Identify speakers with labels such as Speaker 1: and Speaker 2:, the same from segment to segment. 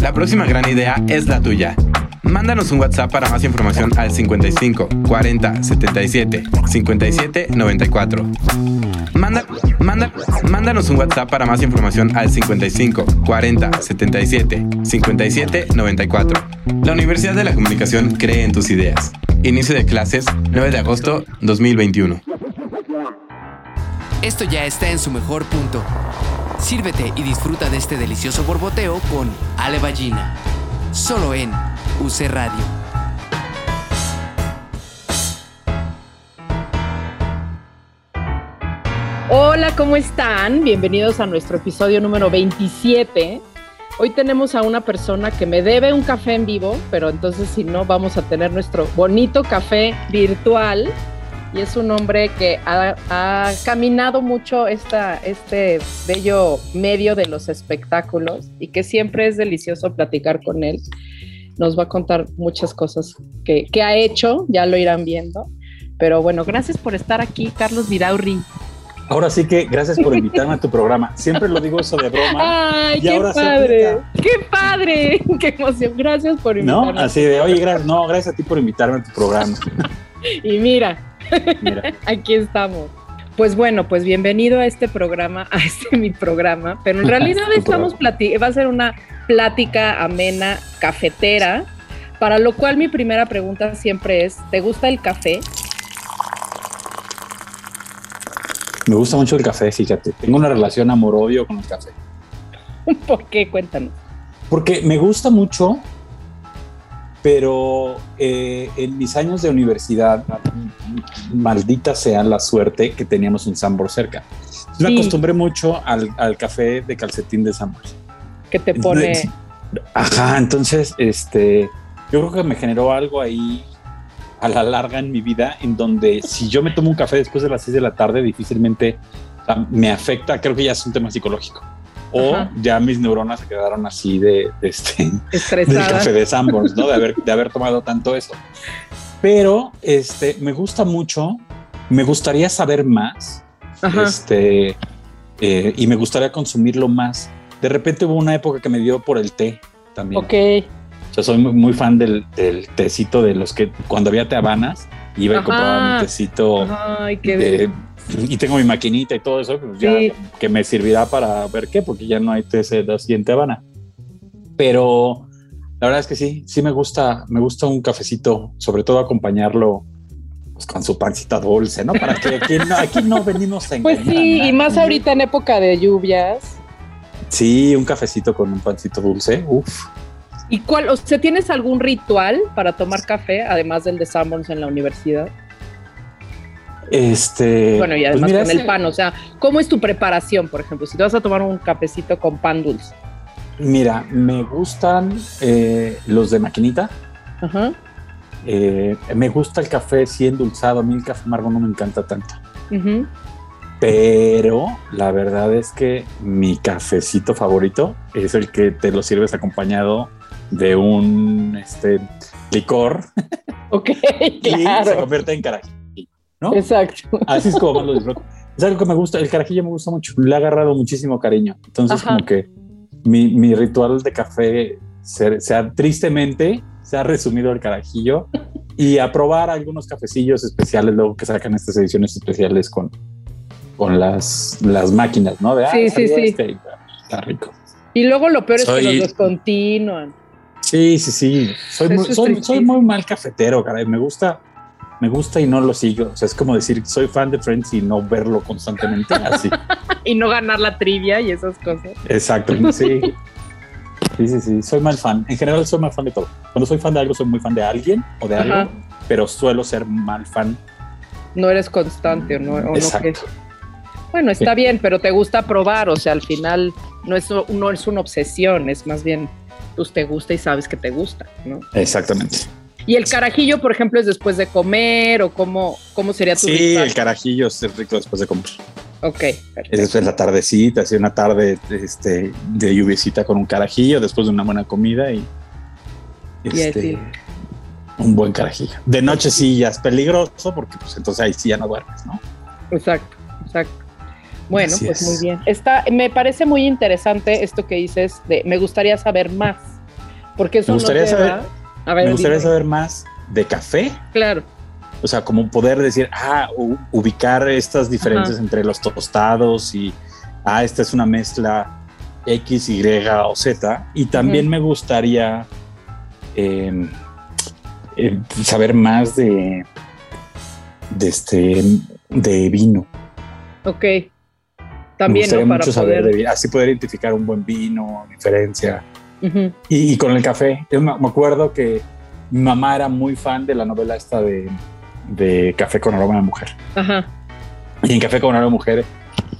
Speaker 1: La próxima gran idea es la tuya. Mándanos un WhatsApp para más información al 55 40 77 57 94. Manda, manda, mándanos un WhatsApp para más información al 55 40 77 57 94. La Universidad de la Comunicación cree en tus ideas. Inicio de clases 9 de agosto 2021.
Speaker 2: Esto ya está en su mejor punto. Sírvete y disfruta de este delicioso borboteo con Ale Ballina. Solo en UC Radio.
Speaker 3: Hola, ¿cómo están? Bienvenidos a nuestro episodio número 27. Hoy tenemos a una persona que me debe un café en vivo, pero entonces si no, vamos a tener nuestro bonito café virtual. Y es un hombre que ha, ha caminado mucho esta, este bello medio de los espectáculos y que siempre es delicioso platicar con él. Nos va a contar muchas cosas que, que ha hecho, ya lo irán viendo. Pero bueno, gracias por estar aquí, Carlos Vidaurri.
Speaker 4: Ahora sí que gracias por invitarme a tu programa. Siempre lo digo eso de broma.
Speaker 3: ¡Ay,
Speaker 4: y
Speaker 3: qué
Speaker 4: ahora
Speaker 3: padre! ¡Qué padre! ¡Qué emoción! Gracias por
Speaker 4: ¿No?
Speaker 3: invitarme.
Speaker 4: Así de, oye, gracias, no, gracias a ti por invitarme a tu programa.
Speaker 3: Y mira,
Speaker 4: Mira,
Speaker 3: aquí estamos. Pues bueno, pues bienvenido a este programa, a este mi programa, pero en realidad estamos va a ser una plática amena, cafetera, para lo cual mi primera pregunta siempre es, ¿te gusta el café?
Speaker 4: me gusta mucho el café, fíjate. Tengo una relación amor-odio con el café.
Speaker 3: ¿Por qué? Cuéntanos.
Speaker 4: Porque me gusta mucho, pero eh, en mis años de universidad, maldita sea la suerte que teníamos un Sambor cerca. Me acostumbré mucho al, al café de calcetín de Sambor.
Speaker 3: Que te pone...
Speaker 4: Ajá, entonces, este, yo creo que me generó algo ahí a la larga en mi vida, en donde si yo me tomo un café después de las 6 de la tarde, difícilmente sea, me afecta, creo que ya es un tema psicológico. O
Speaker 3: Ajá.
Speaker 4: ya mis neuronas se quedaron así de, de este, del
Speaker 3: estresada.
Speaker 4: café de Sanborns, ¿no? De haber, de haber tomado tanto eso. Pero este, me gusta mucho, me gustaría saber más,
Speaker 3: Ajá.
Speaker 4: este, eh, y me gustaría consumirlo más. De repente hubo una época que me dio por el té también.
Speaker 3: Ok.
Speaker 4: O sea, soy muy, muy fan del, del tecito de los que cuando había te habanas, iba y
Speaker 3: Ajá.
Speaker 4: compraba mi tecito
Speaker 3: Ay, qué
Speaker 4: de- y tengo mi maquinita y todo eso, pues ya
Speaker 3: Sí.
Speaker 4: que me servirá para ver qué, porque ya no hay té de así en Habana. Pero la verdad es que sí, sí me gusta, me gusta un cafecito, sobre todo acompañarlo pues, con su pancita dulce, ¿no? Para que aquí no, aquí no venimos a
Speaker 3: Pues sí, y más ahorita en época de lluvias.
Speaker 4: Sí, un cafecito con un pancito dulce, uf.
Speaker 3: ¿Y cuál, o sea, tienes algún ritual para tomar café, además del de Sanborns en la universidad?
Speaker 4: Este.
Speaker 3: Bueno, y
Speaker 4: pues
Speaker 3: además
Speaker 4: mira,
Speaker 3: con el pan, o sea, ¿cómo es tu preparación, por ejemplo? Si te vas a tomar un cafecito con pan dulce.
Speaker 4: Mira, me gustan eh, los de maquinita.
Speaker 3: Ajá.
Speaker 4: Eh, me gusta el café sí endulzado. A mí el café amargo no me encanta tanto. Pero la verdad es que mi cafecito favorito es el que te lo sirves acompañado de un este, licor
Speaker 3: Ok,
Speaker 4: y se convierte en carajillo. ¿No?
Speaker 3: Exacto.
Speaker 4: Así es como más lo disfruto. Es algo que me gusta. El carajillo me gusta mucho. Le ha agarrado muchísimo cariño. Entonces,
Speaker 3: Ajá.
Speaker 4: como que mi, mi ritual de café se, se ha- tristemente se ha resumido al carajillo y a probar algunos cafecillos especiales luego que sacan estas ediciones especiales con, con las, las máquinas, ¿no? De, ah,
Speaker 3: Sí, sí, sí.
Speaker 4: este, está rico.
Speaker 3: Y luego lo peor es que
Speaker 4: Soy-
Speaker 3: los descontinúan.
Speaker 4: Sí, sí, sí. Soy, muy, soy, soy muy mal cafetero, caray. Me gusta, me gusta y no lo sigo. O sea, es como decir, soy fan de Friends y no verlo constantemente. Así.
Speaker 3: Y no ganar la trivia y esas cosas.
Speaker 4: Exacto, sí. Sí, sí, sí. Soy mal fan. En general, soy mal fan de todo. Cuando soy fan de algo, soy muy fan de alguien o de
Speaker 3: Ajá.
Speaker 4: algo, pero suelo ser mal fan.
Speaker 3: No eres constante o no. o no
Speaker 4: Exacto.
Speaker 3: que- Bueno, está bien, pero te gusta probar, o sea, al final no es, no es una obsesión, es más bien pues te gusta y sabes que te gusta, ¿no?
Speaker 4: Exactamente.
Speaker 3: Y el carajillo, por ejemplo, es después de comer o cómo, cómo sería tu
Speaker 4: Sí,
Speaker 3: ritual?
Speaker 4: el carajillo es rico después de comer.
Speaker 3: Ok, perfecto.
Speaker 4: Es la tardecita, así una tarde este, de lluviecita con un carajillo después de una buena comida y,
Speaker 3: Y
Speaker 4: este,
Speaker 3: así.
Speaker 4: un buen carajillo. De noche sí ya es peligroso porque pues entonces ahí sí ya no duermes, ¿no?
Speaker 3: Exacto, exacto. Bueno,
Speaker 4: Así
Speaker 3: pues
Speaker 4: es.
Speaker 3: muy bien. Está, me parece muy interesante esto que dices de me gustaría saber más. Porque eso
Speaker 4: Me gustaría saber-
Speaker 3: A ver,
Speaker 4: Me gustaría
Speaker 3: dime.
Speaker 4: saber más de café,
Speaker 3: Claro,
Speaker 4: o sea, como poder decir, ah, ubicar estas diferencias
Speaker 3: Ajá.
Speaker 4: entre los tostados y, ah, esta es una mezcla X, Y o Z. Y también me gustaría eh, eh, saber más de, de este, de vino.
Speaker 3: ok.
Speaker 4: me
Speaker 3: También,
Speaker 4: gustaría
Speaker 3: ¿no? Para
Speaker 4: saber de vino, así poder identificar un buen vino, diferencia.
Speaker 3: Ujú,
Speaker 4: Y, y con el café, yo me, me acuerdo que mi mamá era muy fan de la novela esta de, de Café con aroma de mujer.
Speaker 3: Ajá.
Speaker 4: Y en Café con aroma de mujer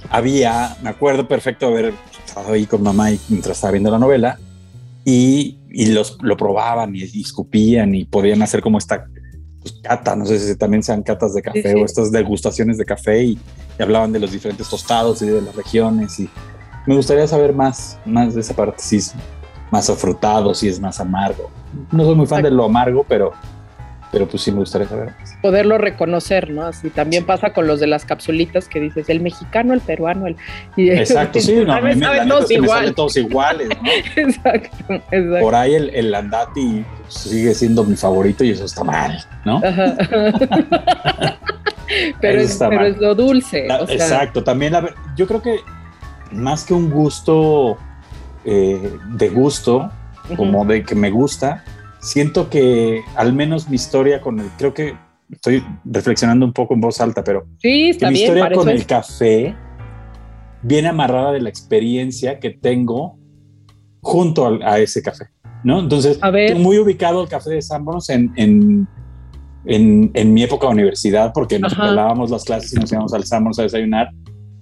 Speaker 4: había, me acuerdo perfecto haber estado ahí con mamá y mientras estaba viendo la novela y, y los, lo probaban y, y escupían y podían hacer como esta pues, cata, no sé si también sean catas de café
Speaker 3: Sí, sí.
Speaker 4: o estas degustaciones de café y, y hablaban de los diferentes tostados y de las regiones y me gustaría saber más, más de esa parte, es más afrutado, si es más amargo. No soy muy fan de lo amargo, pero, pero pues sí me gustaría saber más.
Speaker 3: Poderlo reconocer, ¿no? Así también pasa con los de las capsulitas que dices el mexicano, el peruano, el. y-
Speaker 4: Exacto, sí, no, a mí me, la
Speaker 3: todos
Speaker 4: es que me
Speaker 3: igual.
Speaker 4: salen todos iguales, ¿no?
Speaker 3: Exacto, exacto.
Speaker 4: Por ahí el, el Andati sigue siendo mi favorito y eso está mal, ¿no?
Speaker 3: Ajá. pero es, pero
Speaker 4: mal.
Speaker 3: es lo dulce.
Speaker 4: La-
Speaker 3: o sea,
Speaker 4: Exacto, también la ver- yo creo que más que un gusto eh, de gusto, como de que me gusta, siento que al menos mi historia con el, creo que estoy reflexionando un poco en voz alta, pero
Speaker 3: Sí,
Speaker 4: que
Speaker 3: está
Speaker 4: mi
Speaker 3: bien.
Speaker 4: historia con el café viene amarrada de la experiencia que tengo junto a, ese café, ¿no? Entonces,
Speaker 3: A ver.
Speaker 4: muy ubicado el café de Sanborns en, en, en, en mi época de universidad, porque nos pelábamos las clases y nos íbamos al Sanborns a desayunar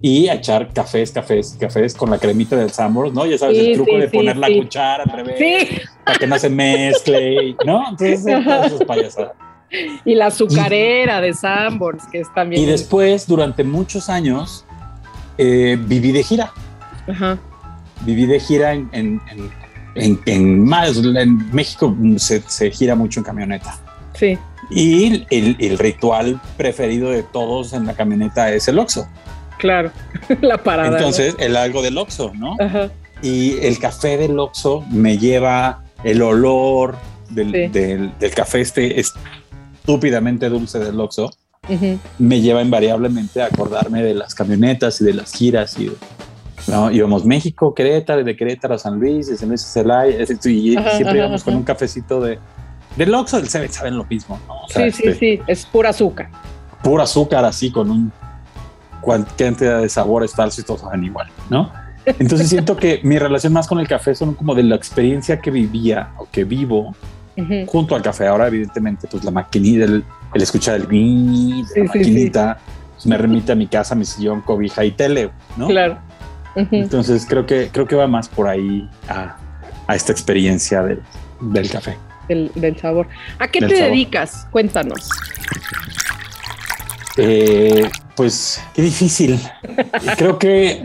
Speaker 4: y a echar cafés, cafés, cafés con la cremita del Sanborns, ¿no? Ya sabes,
Speaker 3: Sí,
Speaker 4: el truco
Speaker 3: sí,
Speaker 4: de
Speaker 3: sí,
Speaker 4: poner la cuchara al revés,
Speaker 3: Sí,
Speaker 4: para que no se mezcle, ¿no? Entonces, todas esas payasadas.
Speaker 3: y la azucarera de Sanborns, que es también.
Speaker 4: Y después, durante muchos años, eh, viví de gira.
Speaker 3: Ajá.
Speaker 4: Viví de gira en, en, en, en- en más. En México se, se gira mucho en camioneta.
Speaker 3: Sí,
Speaker 4: Y el, el ritual preferido de todos en la camioneta es el Oxxo.
Speaker 3: Claro. la parada. ¿no?
Speaker 4: Entonces, el algo del Oxxo, ¿no?
Speaker 3: Ajá.
Speaker 4: Y el café del Oxxo me lleva el olor del,
Speaker 3: Sí.
Speaker 4: del, del café este estúpidamente dulce del Oxxo. me lleva invariablemente a acordarme de las camionetas y de las giras y ¿no? íbamos México, Querétaro, de Querétaro a San Luis, de San Luis a Celaya, y
Speaker 3: Ajá,
Speaker 4: siempre
Speaker 3: ajá,
Speaker 4: íbamos con un cafecito de del Oxxo, del saben lo mismo, ¿no? O sea,
Speaker 3: Sí, sí,
Speaker 4: este,
Speaker 3: sí. Es pura azúcar.
Speaker 4: puro azúcar así con un cuan- cantidad de sabores falsos y todos saben igual, ¿no? Entonces siento que mi relación más con el café son como de la experiencia que vivía o que vivo
Speaker 3: Ujú.
Speaker 4: junto al café. Ahora, evidentemente, pues la maquinita, el, el escuchar el gui de la
Speaker 3: Sí, sí, sí.
Speaker 4: maquinita, pues, me remite a mi casa, mi sillón, cobija y tele, ¿no?
Speaker 3: Claro. Ujú.
Speaker 4: Entonces creo que creo que va más por ahí a, a esta experiencia del, del café.
Speaker 3: Del, del sabor. ¿A qué
Speaker 4: Del
Speaker 3: te
Speaker 4: sabor.
Speaker 3: dedicas? Cuéntanos.
Speaker 4: Eh, pues qué difícil. creo que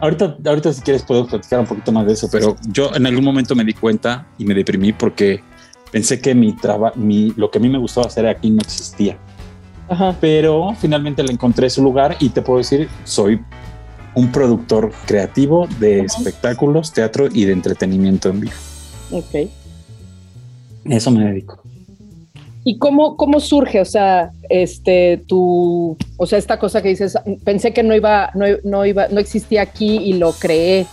Speaker 4: ahorita, ahorita si quieres puedo platicar un poquito más de eso, pero yo en algún momento me di cuenta y me deprimí porque pensé que mi trabajo, mi, lo que a mí me gustaba hacer aquí no existía.
Speaker 3: Ajá.
Speaker 4: pero finalmente le encontré su lugar y te puedo decir, soy un productor creativo de espectáculos, teatro y de entretenimiento en vivo.
Speaker 3: Ok.
Speaker 4: Eso me dedico.
Speaker 3: ¿Y cómo, cómo surge? O sea, este, tu, o sea, esta cosa que dices, pensé que no iba, no, no iba, no existía aquí y lo creé.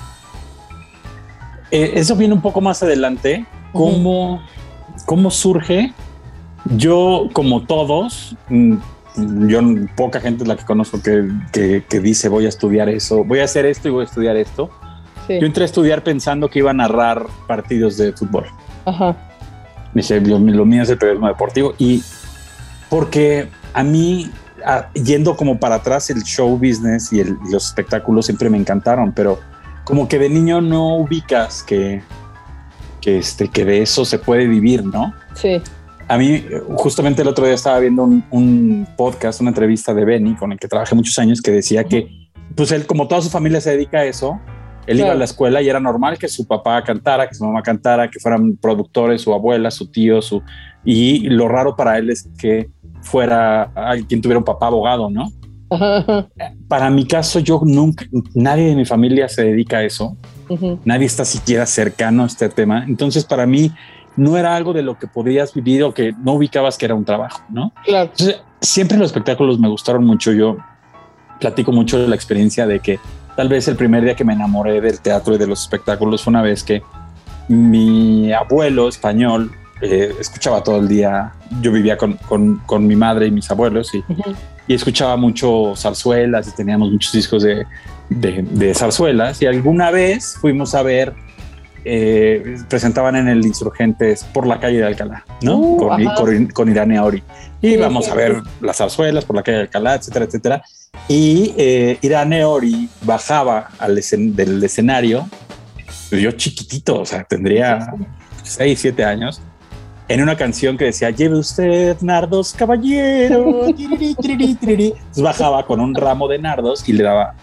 Speaker 4: Eh, eso viene un poco más adelante. ¿Cómo, cómo surge? Yo, como todos, mm, yo poca gente es la que conozco que, que- que dice voy a estudiar eso, voy a hacer esto y voy a estudiar esto.
Speaker 3: Sí.
Speaker 4: Yo entré a estudiar pensando que iba a narrar partidos de fútbol.
Speaker 3: Ajá.
Speaker 4: Dije, lo, lo mío es el periodismo deportivo y porque a mí, a- yendo como para atrás, el show business y, el- y los espectáculos siempre me encantaron, pero como que de niño no ubicas que que, este, que de eso se puede vivir, ¿no?
Speaker 3: Sí.
Speaker 4: A mí, justamente el otro día estaba viendo un, un podcast, una entrevista de Benny, con el que trabajé muchos años, que decía que, pues él, como toda su familia se dedica a eso, él iba a la escuela y era normal que su papá cantara, que su mamá cantara, que fueran productores, su abuela, su tío, su... Y lo raro para él es que fuera alguien tuviera un papá abogado, ¿no?
Speaker 3: Ajá, ajá,
Speaker 4: Para mi caso, yo nunca, nadie de mi familia se dedica a eso, nadie está siquiera cercano a este tema. Entonces, para mí, no era algo de lo que podías vivir o que no ubicabas que era un trabajo, ¿no?
Speaker 3: Claro.
Speaker 4: Entonces, siempre los espectáculos me gustaron mucho. Yo platico mucho de la experiencia de que tal vez el primer día que me enamoré del teatro y de los espectáculos fue una vez que mi abuelo español eh, escuchaba todo el día. Yo vivía con, con- con mi madre y mis abuelos y, escuchaba mucho zarzuelas y teníamos muchos discos de, de, de zarzuelas. Y alguna vez fuimos a ver, eh, presentaban en el Insurgentes por la calle de Alcalá, ¿no?
Speaker 3: Uh,
Speaker 4: con, con, con Auri. Y
Speaker 3: Sí,
Speaker 4: vamos
Speaker 3: sí,
Speaker 4: a ver las zarzuelas por la calle de Alcalá, etcétera, etcétera. Y eh, Ori bajaba al escen- del escenario, pues yo chiquitito, o sea, tendría 6, 7 años, en una canción que decía, lleve usted nardos, caballero. tiriri, tiriri, tiriri". Entonces bajaba con un ramo de nardos y le daba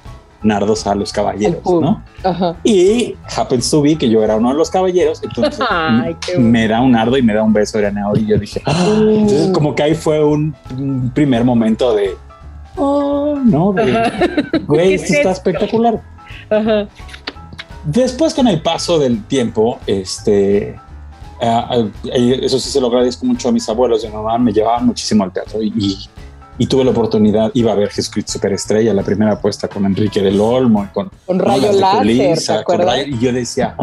Speaker 4: nardos a los caballeros. ¿no?
Speaker 3: Ajá.
Speaker 4: Y happens to be que yo era uno de los caballeros, entonces
Speaker 3: Ay,
Speaker 4: me da un nardo y me da un beso Auri y yo dije, "Ah". entonces como que ahí fue un, primer momento de, oh, no, güey,
Speaker 3: ¿Qué
Speaker 4: esto
Speaker 3: es
Speaker 4: está espectacular.
Speaker 3: Ajá.
Speaker 4: Después, con el paso del tiempo, este, ah, ah, eso sí se lo agradezco mucho a mis abuelos y a mi mamá, me llevaban muchísimo al teatro y, y, y tuve la oportunidad, iba a ver Jesucristo Superestrella, la primera apuesta con Enrique del Olmo y con,
Speaker 3: Con rayo láser,
Speaker 4: Julissa,
Speaker 3: ¿te
Speaker 4: con rayo- y yo decía,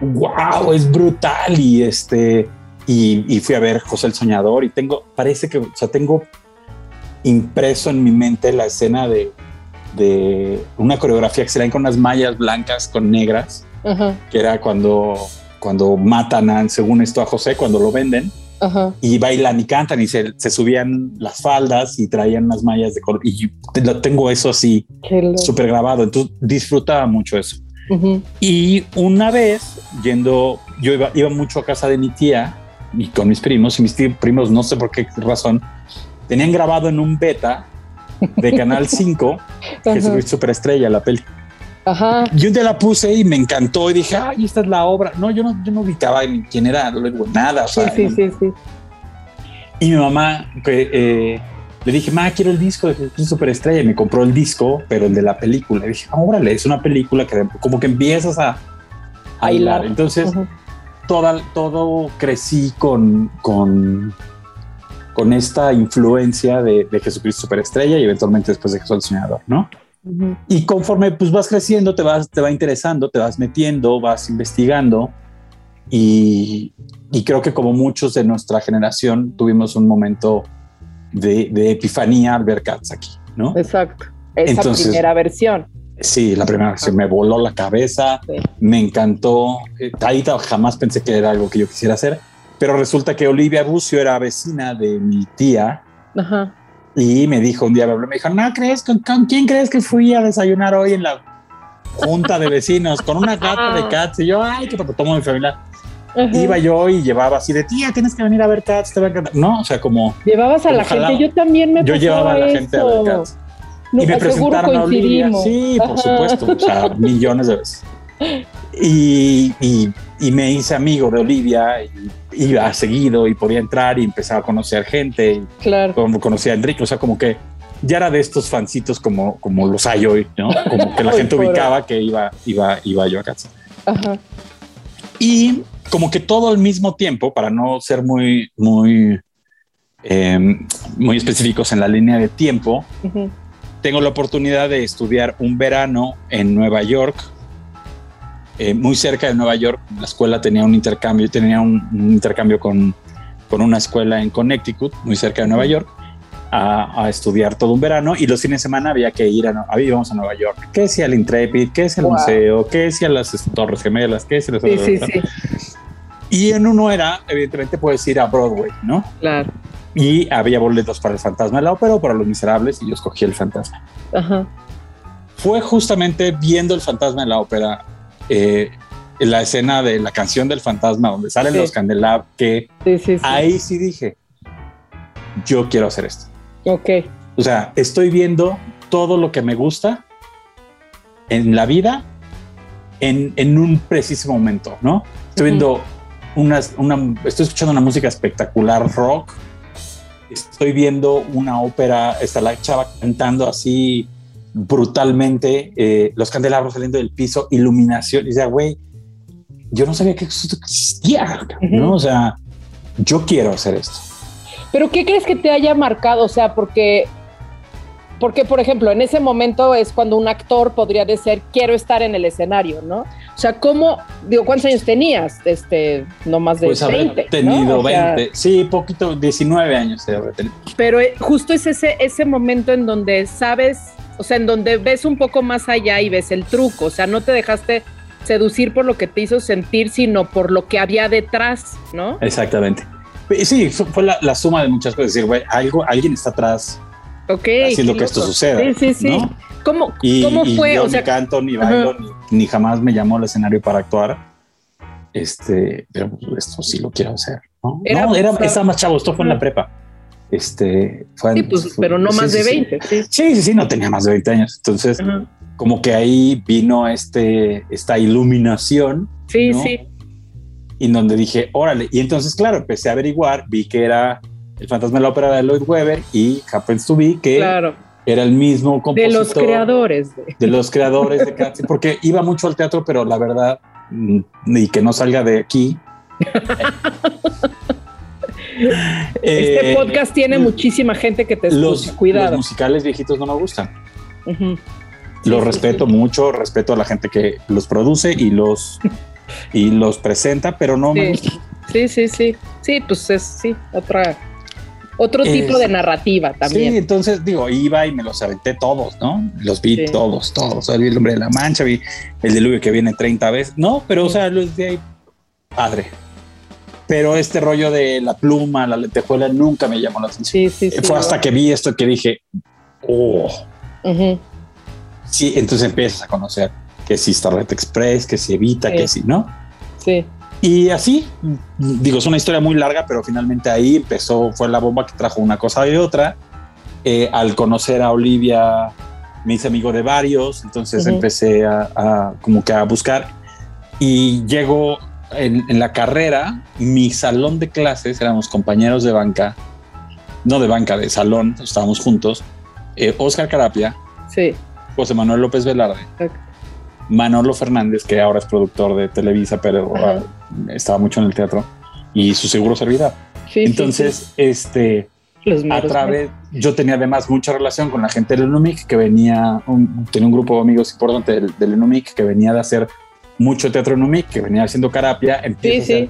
Speaker 4: wow, es brutal y este, y, y fui a ver José el Soñador y tengo, parece que, o sea, tengo impreso en mi mente la escena de, de una coreografía que se con unas mallas blancas con negras,
Speaker 3: Ajá.
Speaker 4: que era cuando, cuando matan, a, según esto, a José, cuando lo venden,
Speaker 3: Ajá.
Speaker 4: y bailan y cantan y se, se subían las faldas y traían unas mallas de color. Y lo tengo eso así súper grabado, entonces disfrutaba mucho eso.
Speaker 3: Ujú.
Speaker 4: Y una vez yendo, yo iba, iba mucho a casa de mi tía y con mis primos, y mis primos, no sé por qué razón, tenían grabado en un beta de Canal 5
Speaker 3: Ajá.
Speaker 4: Jesucristo Superestrella, la peli.
Speaker 3: Ajá.
Speaker 4: Yo un día la puse y me encantó y dije, ay, esta es la obra. No, yo no, yo no ubicaba ni quién era, luego nada. o
Speaker 3: Sí,
Speaker 4: sea,
Speaker 3: sí, sí, sí.
Speaker 4: Y mi mamá, que, eh, le dije, ma, quiero el disco de Jesucristo Superestrella. Y me compró el disco, pero el de la película. Y dije, "Ah, órale, es una película que como que empiezas a, a hilar. Entonces,
Speaker 3: Ujú.
Speaker 4: toda, todo crecí con, con, con esta influencia de, de Jesucristo Superestrella y eventualmente después de Jesús el Soñador, ¿no? Y conforme pues vas creciendo, te vas, te va interesando, te vas metiendo, vas investigando y, y creo que como muchos de nuestra generación tuvimos un momento de, de epifanía al ver Cats aquí, ¿no?
Speaker 3: Exacto. Esa
Speaker 4: Entonces-
Speaker 3: primera versión.
Speaker 4: Sí, la primera se me voló la cabeza,
Speaker 3: Sí.
Speaker 4: me encantó. Eh, Ahí ta- jamás pensé que era algo que yo quisiera hacer, pero resulta que Olivia Bucio era vecina de mi tía
Speaker 3: Ajá.
Speaker 4: Y me dijo un día, me habló, me dijo, no crees, ¿con, con quién crees que fui a desayunar hoy en la junta de vecinos? Con una gata de Cats. Y yo, ay, que tomo mi familia. Iba yo y llevaba así de tía, tienes que venir a ver Cats, te va a encantar. No, o sea, como
Speaker 3: Llevabas a la gente. Yo también me
Speaker 4: yo llevaba a la
Speaker 3: eso.
Speaker 4: gente a ver Cats.
Speaker 3: No,
Speaker 4: y me presentaron a Olivia. Sí, por supuesto, o sea, millones de veces. Y, y, y me hice amigo de Olivia y iba seguido y podía entrar y empezaba a conocer gente y
Speaker 3: Claro.
Speaker 4: como conocí a Enrique, o sea, como que ya era de estos fancitos como, como los hay hoy, ¿no? Como que la gente
Speaker 3: pobre.
Speaker 4: ubicaba que iba, iba, iba yo a casa.
Speaker 3: Ajá.
Speaker 4: Y como que todo al mismo tiempo, para no ser muy, muy, eh, muy específicos en la línea de tiempo,
Speaker 3: Ujú.
Speaker 4: tengo la oportunidad de estudiar un verano en Nueva York, eh, muy cerca de Nueva York. La escuela tenía un intercambio, tenía un, un intercambio con, con una escuela en Connecticut, muy cerca de Nueva York, a, a estudiar todo un verano. Y los fines de semana había que ir a, íbamos a Nueva York. ¿Qué decía el Intrepid? ¿Qué es el
Speaker 3: Wow.
Speaker 4: museo? ¿Qué decía las este, Torres Gemelas? ¿Qué decía las
Speaker 3: Sí, sí, sí.
Speaker 4: Y en uno era, evidentemente, puedes ir a Broadway, ¿no?
Speaker 3: Claro.
Speaker 4: Y había boletos para el fantasma de la ópera o para los miserables, y yo escogí el fantasma.
Speaker 3: Ajá.
Speaker 4: fue justamente viendo el fantasma de la ópera. Eh, la escena de la canción del fantasma donde salen
Speaker 3: Sí.
Speaker 4: los candelabros, que
Speaker 3: Sí, sí,
Speaker 4: ahí sí dije, yo quiero hacer esto.
Speaker 3: Ok.
Speaker 4: O sea, estoy viendo todo lo que me gusta en la vida en, en un preciso momento, ¿no? Estoy viendo unas, una, estoy escuchando una música espectacular rock. Estoy viendo una ópera, está la chava cantando así brutalmente, eh, los candelabros saliendo del piso, iluminación. Y decía, güey, yo no sabía que esto existía, ¿no?
Speaker 3: Ujú.
Speaker 4: O sea, yo quiero hacer esto.
Speaker 3: Pero ¿qué crees que te haya marcado? O sea, porque, porque, por ejemplo, en ese momento es cuando un actor podría decir, quiero estar en el escenario, ¿no? O sea, ¿cómo, digo, cuántos años tenías? Este, no más de
Speaker 4: Pues haber
Speaker 3: 20. ¿no?
Speaker 4: tenido
Speaker 3: O sea,
Speaker 4: 20, sí, poquito, 19 años.
Speaker 3: Pero eh, justo es ese, ese momento en donde sabes, o sea, en donde ves un poco más allá y ves el truco, o sea, no te dejaste seducir por lo que te hizo sentir, sino por lo que había detrás, ¿no?
Speaker 4: Exactamente. Sí, fu- fue la, la suma de muchas cosas. Es decir, güey, algo, alguien está atrás
Speaker 3: Ok.
Speaker 4: haciendo que esto suceda.
Speaker 3: Sí, sí, sí.
Speaker 4: ¿no?
Speaker 3: ¿Cómo,
Speaker 4: Y,
Speaker 3: cómo
Speaker 4: y
Speaker 3: fue?
Speaker 4: yo
Speaker 3: O sea,
Speaker 4: ni canto, ni bailo, ni, ni jamás me llamó al escenario para actuar. Este, pero esto sí lo quiero hacer. No,
Speaker 3: Era-
Speaker 4: no, era, estaba más chavo, esto fue en la prepa. Este, fue
Speaker 3: sí, pues,
Speaker 4: fue-
Speaker 3: pero no
Speaker 4: sí,
Speaker 3: más
Speaker 4: sí,
Speaker 3: de
Speaker 4: sí.
Speaker 3: 20, sí.
Speaker 4: Sí, sí, no tenía más de 20 años. Entonces,
Speaker 3: Ajá.
Speaker 4: como que ahí vino este, esta iluminación
Speaker 3: Sí,
Speaker 4: ¿no?
Speaker 3: sí.
Speaker 4: y donde dije, órale. Y entonces, claro, empecé a averiguar, vi que era el fantasma de la ópera de Lloyd Webber y Happens to Be, que
Speaker 3: Claro.
Speaker 4: era el mismo
Speaker 3: De
Speaker 4: compositor.
Speaker 3: los creadores. de-
Speaker 4: de los creadores de Cats, porque iba mucho al teatro, pero la verdad, mm, y que no salga de aquí.
Speaker 3: Este
Speaker 4: Eh,
Speaker 3: podcast tiene muchísima gente que te escucha.
Speaker 4: los,
Speaker 3: Cuidado.
Speaker 4: los musicales viejitos no me gustan.
Speaker 3: Sí,
Speaker 4: los
Speaker 3: sí,
Speaker 4: respeto
Speaker 3: sí.
Speaker 4: mucho, respeto a la gente que los produce y los y los presenta, pero no me
Speaker 3: Sí.
Speaker 4: gusta.
Speaker 3: Sí, sí, sí. Sí, pues es sí, otra, otro
Speaker 4: Es-
Speaker 3: tipo de narrativa
Speaker 4: Sí,
Speaker 3: también.
Speaker 4: entonces digo, iba y me los aventé todos, ¿no? Los vi
Speaker 3: Sí.
Speaker 4: todos, todos. Vi el hombre de la mancha, vi el diluvio que viene 30 veces. No, pero o sea, los de ahí, padre. Pero este rollo de la pluma, la lentejuela, nunca me llamó la atención.
Speaker 3: Sí, sí, sí.
Speaker 4: Fue hasta que vi esto que dije, oh,
Speaker 3: Ujú.
Speaker 4: sí, entonces empiezas a conocer que si Starlight Express, que si Evita, que si, ¿no?
Speaker 3: Sí.
Speaker 4: Y así, digo, es una historia muy larga, pero finalmente ahí empezó, fue la bomba que trajo una cosa y otra. Eh, al conocer a Olivia, me hice amigo de varios, entonces
Speaker 3: Ujú.
Speaker 4: empecé a, a como que a buscar y llego en, en la carrera, mi salón de clases, éramos compañeros de banca, no de banca, de salón, estábamos juntos, eh, Oscar Carapia,
Speaker 3: Sí.
Speaker 4: José Manuel López Velarde,
Speaker 3: Exacto.
Speaker 4: Manolo Fernández, que ahora es productor de Televisa, pero
Speaker 3: Ajá.
Speaker 4: ah, estaba mucho en el teatro, y su seguro servidor.
Speaker 3: Sí, sí,
Speaker 4: Entonces, este,
Speaker 3: sí. Los
Speaker 4: a través, yo tenía además mucha relación con la gente del ENUMIC, que venía, un- tenía un grupo de amigos importante del, del ENUMIC, que venía de hacer mucho teatro ENUMIC, que venía haciendo Carapia,
Speaker 3: Sí,
Speaker 4: empieza
Speaker 3: sí.
Speaker 4: hacer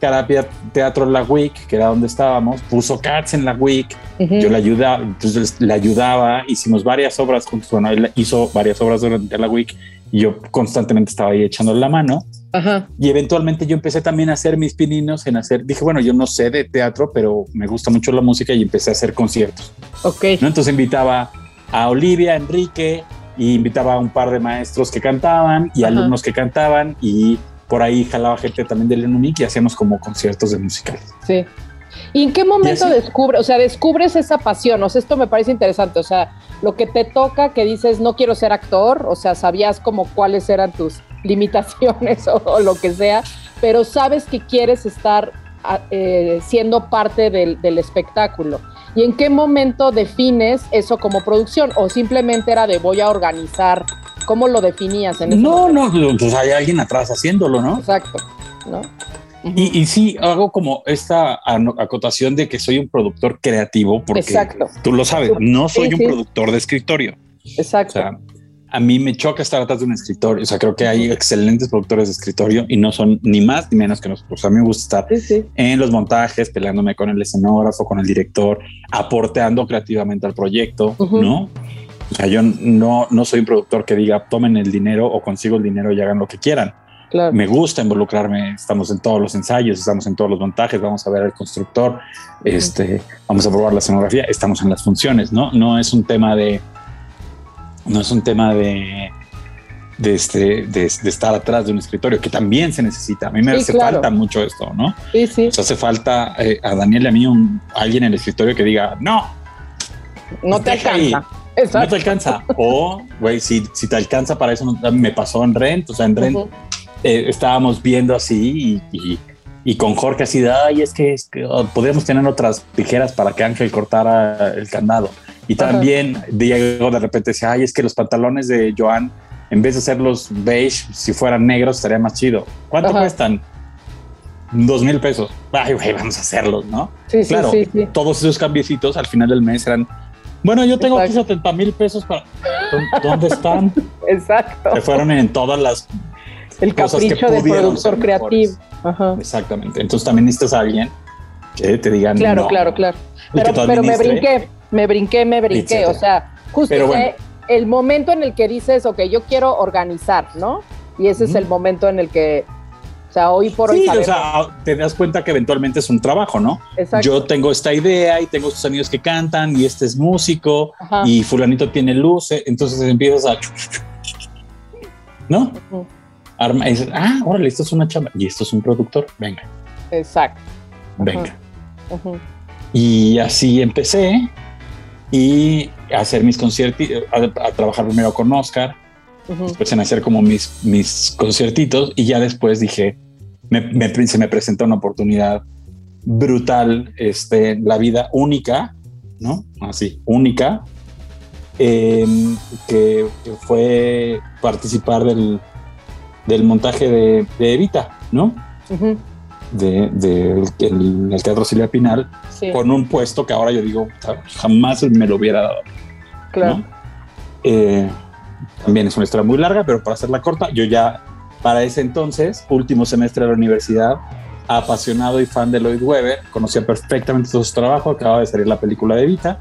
Speaker 4: Carapia Teatro en la WIC, que era donde estábamos, puso Cats en la WIC,
Speaker 3: Ujú.
Speaker 4: yo le ayudaba, entonces le ayudaba, hicimos varias obras juntos, bueno, él hizo varias obras durante la week y yo constantemente estaba ahí echándole la mano
Speaker 3: Ajá.
Speaker 4: y eventualmente yo empecé también a hacer mis pininos en hacer, dije, bueno, yo no sé de teatro, pero me gusta mucho la música y empecé a hacer conciertos,
Speaker 3: Ok.
Speaker 4: ¿no? Entonces invitaba a Olivia, Enrique y invitaba a un par de maestros que cantaban y
Speaker 3: Ajá.
Speaker 4: alumnos que cantaban y por ahí jalaba gente también del ENUMIC y hacíamos como conciertos de musicales.
Speaker 3: Sí. ¿Y en qué momento descubres, o sea, descubres esa pasión? O sea, esto me parece interesante. O sea, lo que te toca, que dices, no quiero ser actor, o sea, sabías como cuáles eran tus limitaciones o, o lo que sea, pero sabes que quieres estar a- eh, siendo parte del, del espectáculo. ¿Y en qué momento defines eso como producción? ¿O simplemente era de voy a organizar? ¿Cómo lo definías en ese
Speaker 4: No,
Speaker 3: momento?
Speaker 4: no, pues hay alguien atrás haciéndolo, ¿no?
Speaker 3: Exacto, ¿no?
Speaker 4: Y, y sí, hago como esta acotación de que soy un productor creativo, porque
Speaker 3: Exacto.
Speaker 4: tú lo sabes, no soy
Speaker 3: Sí,
Speaker 4: un
Speaker 3: sí.
Speaker 4: productor de escritorio. O
Speaker 3: Exacto.
Speaker 4: sea, a mí me choca estar atrás de un escritorio. O sea, creo que hay excelentes productores de escritorio y no son ni más ni menos que nosotros. A mí me gusta estar
Speaker 3: sí, sí.
Speaker 4: en los montajes, peleándome con el escenógrafo, con el director, aporteando creativamente al proyecto,
Speaker 3: Ujú.
Speaker 4: ¿no? O sea, yo no, no soy un productor que diga tomen el dinero o consigo el dinero y hagan lo que quieran.
Speaker 3: Claro.
Speaker 4: Me gusta involucrarme, estamos en todos los ensayos, estamos en todos los montajes, vamos a ver al constructor, este, vamos a probar la escenografía, estamos en las funciones, ¿no? No es un tema de, no es un tema de, de, este, de, estar atrás de un escritorio, que también se necesita. A mí me hace falta mucho esto, ¿no?
Speaker 3: Sí, sí.
Speaker 4: O hace falta eh, a Daniel y a mí un, alguien en el escritorio que diga, no.
Speaker 3: No te alcanza.
Speaker 4: No te alcanza. O, güey, si, si te alcanza para eso, me pasó en Rent, o sea, en Rent eh, estábamos viendo así y, y, con Jorge así de, ay, es que, es que oh, podríamos tener otras tijeras para que Ángel cortara el candado. Y también Diego de repente decía, ay, es que los pantalones de Joan en vez de hacerlos beige, si fueran negros, estaría más chido. ¿Cuánto cuestan? Dos mil pesos. Ay, güey, vamos a hacerlos, ¿no?
Speaker 3: Sí, claro, sí, sí,
Speaker 4: Todos esos cambiecitos al final del mes eran. Bueno, yo tengo aquí 70 mil pesos para. ¿Dónde están?
Speaker 3: Exacto.
Speaker 4: Se fueron en todas las.
Speaker 3: El capricho de productor creativo.
Speaker 4: Ajá. Exactamente. Entonces también necesitas a alguien que te diga
Speaker 3: Claro, claro, claro. Pero, pero me brinqué, me brinqué, me brinqué. O sea, justo el momento en el que dices, ok, yo quiero organizar, ¿no? Y ese es el momento en el que, o sea, hoy por hoy.
Speaker 4: O sea, te das cuenta que eventualmente es un trabajo, ¿no? Exacto. Yo tengo esta idea y tengo estos amigos que cantan y este es músico y Fulanito tiene luces, entonces empiezas a. ¿No? Arma, y dices, ah, órale, esto es una chamba y esto es un productor, venga.
Speaker 3: Exacto.
Speaker 4: Venga. Y así empecé y hacer mis conciertos, a, trabajar primero con Oscar, después en hacer como mis, mis conciertitos y ya después dije, me, se me presenta una oportunidad brutal, este, la vida única, ¿no? Así, única, em, que, fue participar del, del montaje de, Evita, ¿no? De, el, Teatro Silvia Pinal con un puesto que ahora yo digo, jamás me lo hubiera dado.
Speaker 3: Claro.
Speaker 4: Eh, también es una historia muy larga, pero para hacerla corta, yo ya para ese entonces, último semestre de la universidad, apasionado y fan de Lloyd Webber, conocía perfectamente todo su trabajo, acaba de salir la película de Vita.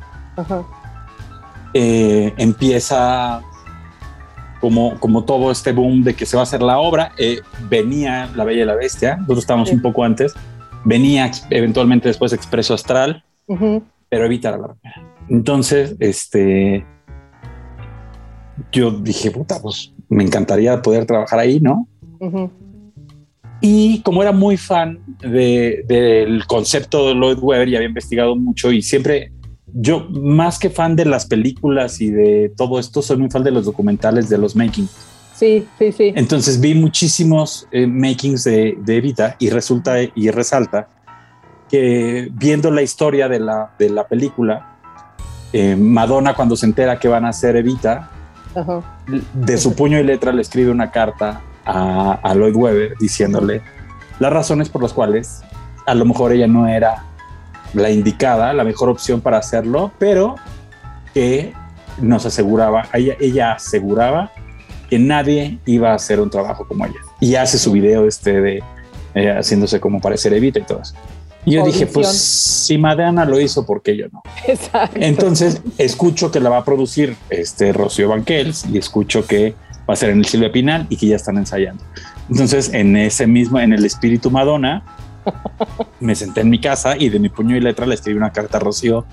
Speaker 4: Eh, empieza como, como todo este boom de que se va a hacer la obra, eh, venía La Bella y la Bestia, nosotros estábamos un poco antes, venía eventualmente después Expreso Astral, pero Evita la primera. Entonces, este, yo dije, puta, pues me encantaría poder trabajar ahí, ¿no? Y como era muy fan del concepto de Lloyd Webber y había investigado mucho y siempre yo más que fan de las películas y de todo esto, soy muy fan de los documentales, de los making.
Speaker 3: Sí, sí, sí.
Speaker 4: Entonces vi muchísimos eh, makings de, de, Evita y resulta y resalta que viendo la historia de la, de la película, eh, Madonna cuando se entera que van a hacer Evita, de su puño y letra le escribe una carta a, a Lloyd Webber diciéndole las razones por las cuales a lo mejor ella no era la indicada, la mejor opción para hacerlo, pero que nos aseguraba, ella, ella aseguraba que nadie iba a hacer un trabajo como ella. Y hace su video este de eh, haciéndose como parecer Evita y todo eso. Y yo dije, pues si Madonna lo hizo, ¿por qué yo no?
Speaker 3: Exacto.
Speaker 4: Entonces escucho que la va a producir este Rocío Banquels y escucho que va a ser en el Silvia Pinal y que ya están ensayando. Entonces en ese mismo, en el espíritu Madonna, me senté en mi casa y de mi puño y letra le escribí una carta a Rocío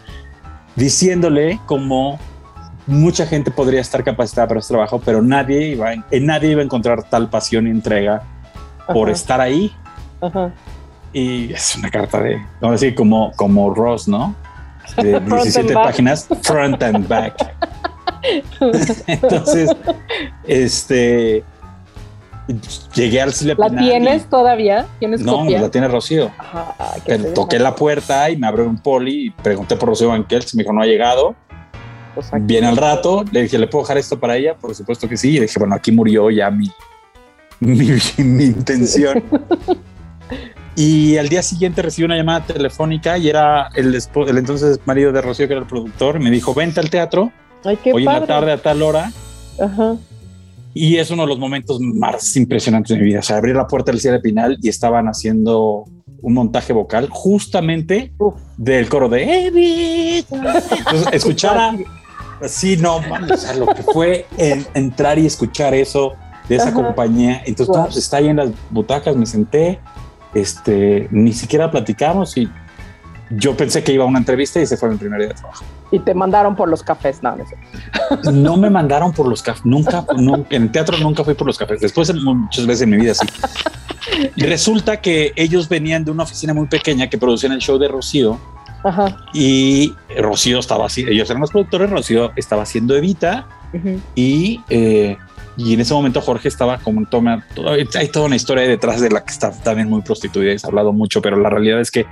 Speaker 4: diciéndole como mucha gente podría estar capacitada para este trabajo, pero nadie iba, en nadie iba a encontrar tal pasión y entrega por estar ahí. Y es una carta de, vamos a decir, como, como Ross, ¿no? De 17 páginas, front and back. Entonces, este, llegué al Silvia
Speaker 3: ¿La tienes todavía? ¿Tienes
Speaker 4: no, la tiene Rocío. Pero toqué la puerta y me abrió un poli y pregunté por Rocío Banquels. Me dijo, no ha llegado. Pues Viene al rato. Le dije, ¿le puedo dejar esto para ella? Por supuesto que sí. Y dije, bueno, aquí murió ya mi, mi, mi intención. y al día siguiente recibí una llamada telefónica y era el, el entonces marido de Rocío, que era el productor. Y me dijo, vente al teatro.
Speaker 3: hoy
Speaker 4: en la tarde a tal hora.
Speaker 3: Ajá
Speaker 4: y es uno de los momentos más impresionantes de mi vida. O sea, abrí la puerta del Cielo Pinal y estaban haciendo un montaje vocal justamente del coro de. Entonces, escuchar así, no, o sea, lo que fue entrar y escuchar eso de esa compañía. Entonces, wow. está ahí en las butacas, me senté, este, ni siquiera platicamos y yo pensé que iba a una entrevista y se fue mi primer día de trabajo.
Speaker 3: Y te mandaron por los cafés, no, no, sé.
Speaker 4: no me mandaron por los cafés, nunca, nunca, en teatro nunca fui por los cafés, después muchas veces en mi vida sí. Y resulta que ellos venían de una oficina muy pequeña que producían el show de Rocío. Ajá. Y Rocío estaba así, ellos eran los productores, Rocío estaba haciendo Evita y, eh, y en ese momento Jorge estaba como toma, hay toda una historia detrás de la que está también muy prostituida y se ha hablado mucho, pero la realidad es que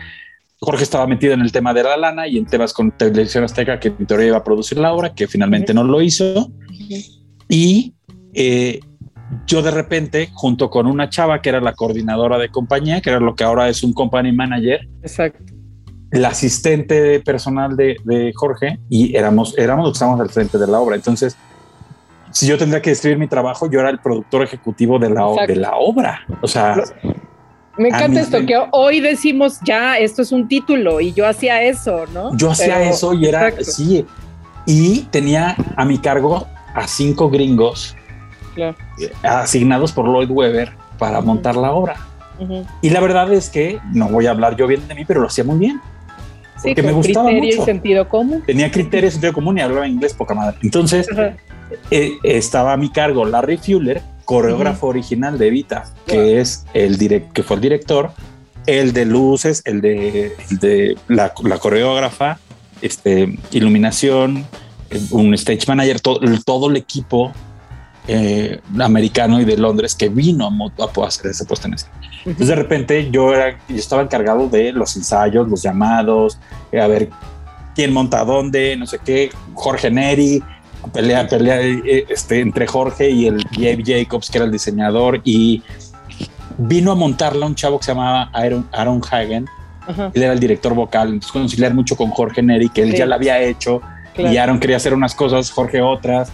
Speaker 4: Jorge estaba metido en el tema de la lana y en temas con Televisión Azteca, que en teoría iba a producir la obra, que finalmente no lo hizo. Y eh, yo de repente, junto con una chava que era la coordinadora de compañía, que era lo que ahora es un company manager.
Speaker 3: Exacto.
Speaker 4: La asistente personal de, Jorge y éramos, éramos los que estábamos al frente de la obra. Entonces, si yo tendría que describir mi trabajo, yo era el productor ejecutivo de la, de la obra. O sea,
Speaker 3: me encanta esto, que hoy decimos ya, esto es un título y yo hacía eso, ¿no?
Speaker 4: Yo hacía eso y era, sí, y tenía a mi cargo a cinco gringos asignados por Lloyd Webber para montar la obra. Y la verdad es que no voy a hablar yo bien de mí, pero lo hacía muy bien.
Speaker 3: Sí, porque me gustaba criterio y sentido común.
Speaker 4: Tenía criterio y sentido común y hablaba inglés poca madre. Entonces, eh, estaba a mi cargo Larry Fuller, coreógrafo original de Evita, que es el direct, que fue el director, el de luces, el de, de la, coreógrafa, este, iluminación, un stage manager, todo, todo el equipo eh, americano y de Londres que vino a, a hacer ese puesto en Entonces de repente yo, era, yo estaba encargado de los ensayos, los llamados, eh, a ver quién monta dónde, no sé qué, Jorge Neri, pelea, pelea eh, este, entre Jorge y el Gabe Jacobs, que era el diseñador, y vino a montarla un chavo que se llamaba Aaron, Aaron Hagen. Él era el director vocal, entonces conciliar mucho con Jorge Neri, que él ya la había hecho, y Aaron quería hacer unas cosas, Jorge otras.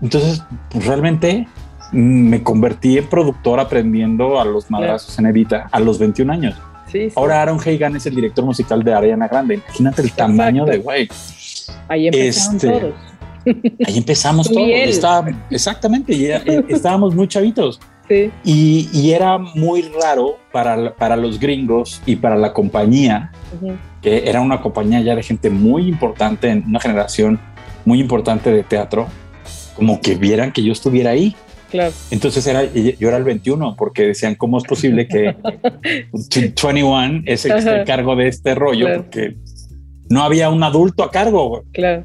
Speaker 4: Entonces, pues realmente me convertí en productor aprendiendo a los madrazos en Evita a los 21 años. Ahora Aaron Hagen es el director musical de Ariana Grande. Imagínate el tamaño de güey.
Speaker 3: Ahí empezaron este, todos.
Speaker 4: Ahí empezamos todos. exactamente, eh, estábamos muy chavitos. Y, era muy raro para, para los gringos y para la compañía, que era una compañía ya de gente muy importante, en una generación muy importante de teatro, como que vieran que yo estuviera ahí.
Speaker 3: Claro.
Speaker 4: Entonces era, yo era el 21, porque decían, ¿cómo es posible que 21 es el que está a cargo de este rollo? Porque no había un adulto a cargo.
Speaker 3: Claro.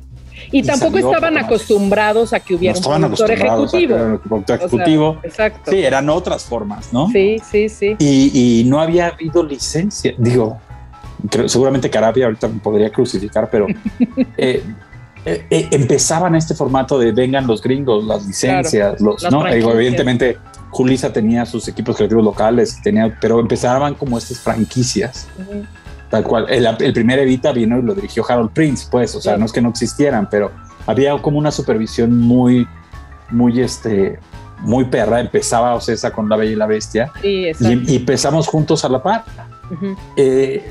Speaker 3: Y, tampoco estaban acostumbrados a que hubiera un productor ejecutivo. Un
Speaker 4: productor ejecutivo. exacto. Sí, eran otras formas, ¿no?
Speaker 3: Sí, sí, sí.
Speaker 4: Y, no había habido licencia. Digo, seguramente Carabia ahorita me podría crucificar, pero eh, eh, eh, empezaban este formato de vengan los gringos, las licencias, los, ¿no? evidentemente, Julisa tenía sus equipos creativos locales, tenía, pero empezaban como estas franquicias. Tal cual. El, primer Evita vino y lo dirigió Harold Prince, pues, o sea, no es que no existieran, pero había como una supervisión muy, muy, este, muy perra. Empezaba Ocesa con La Bella y la Bestia y, empezamos juntos a la par. Eh,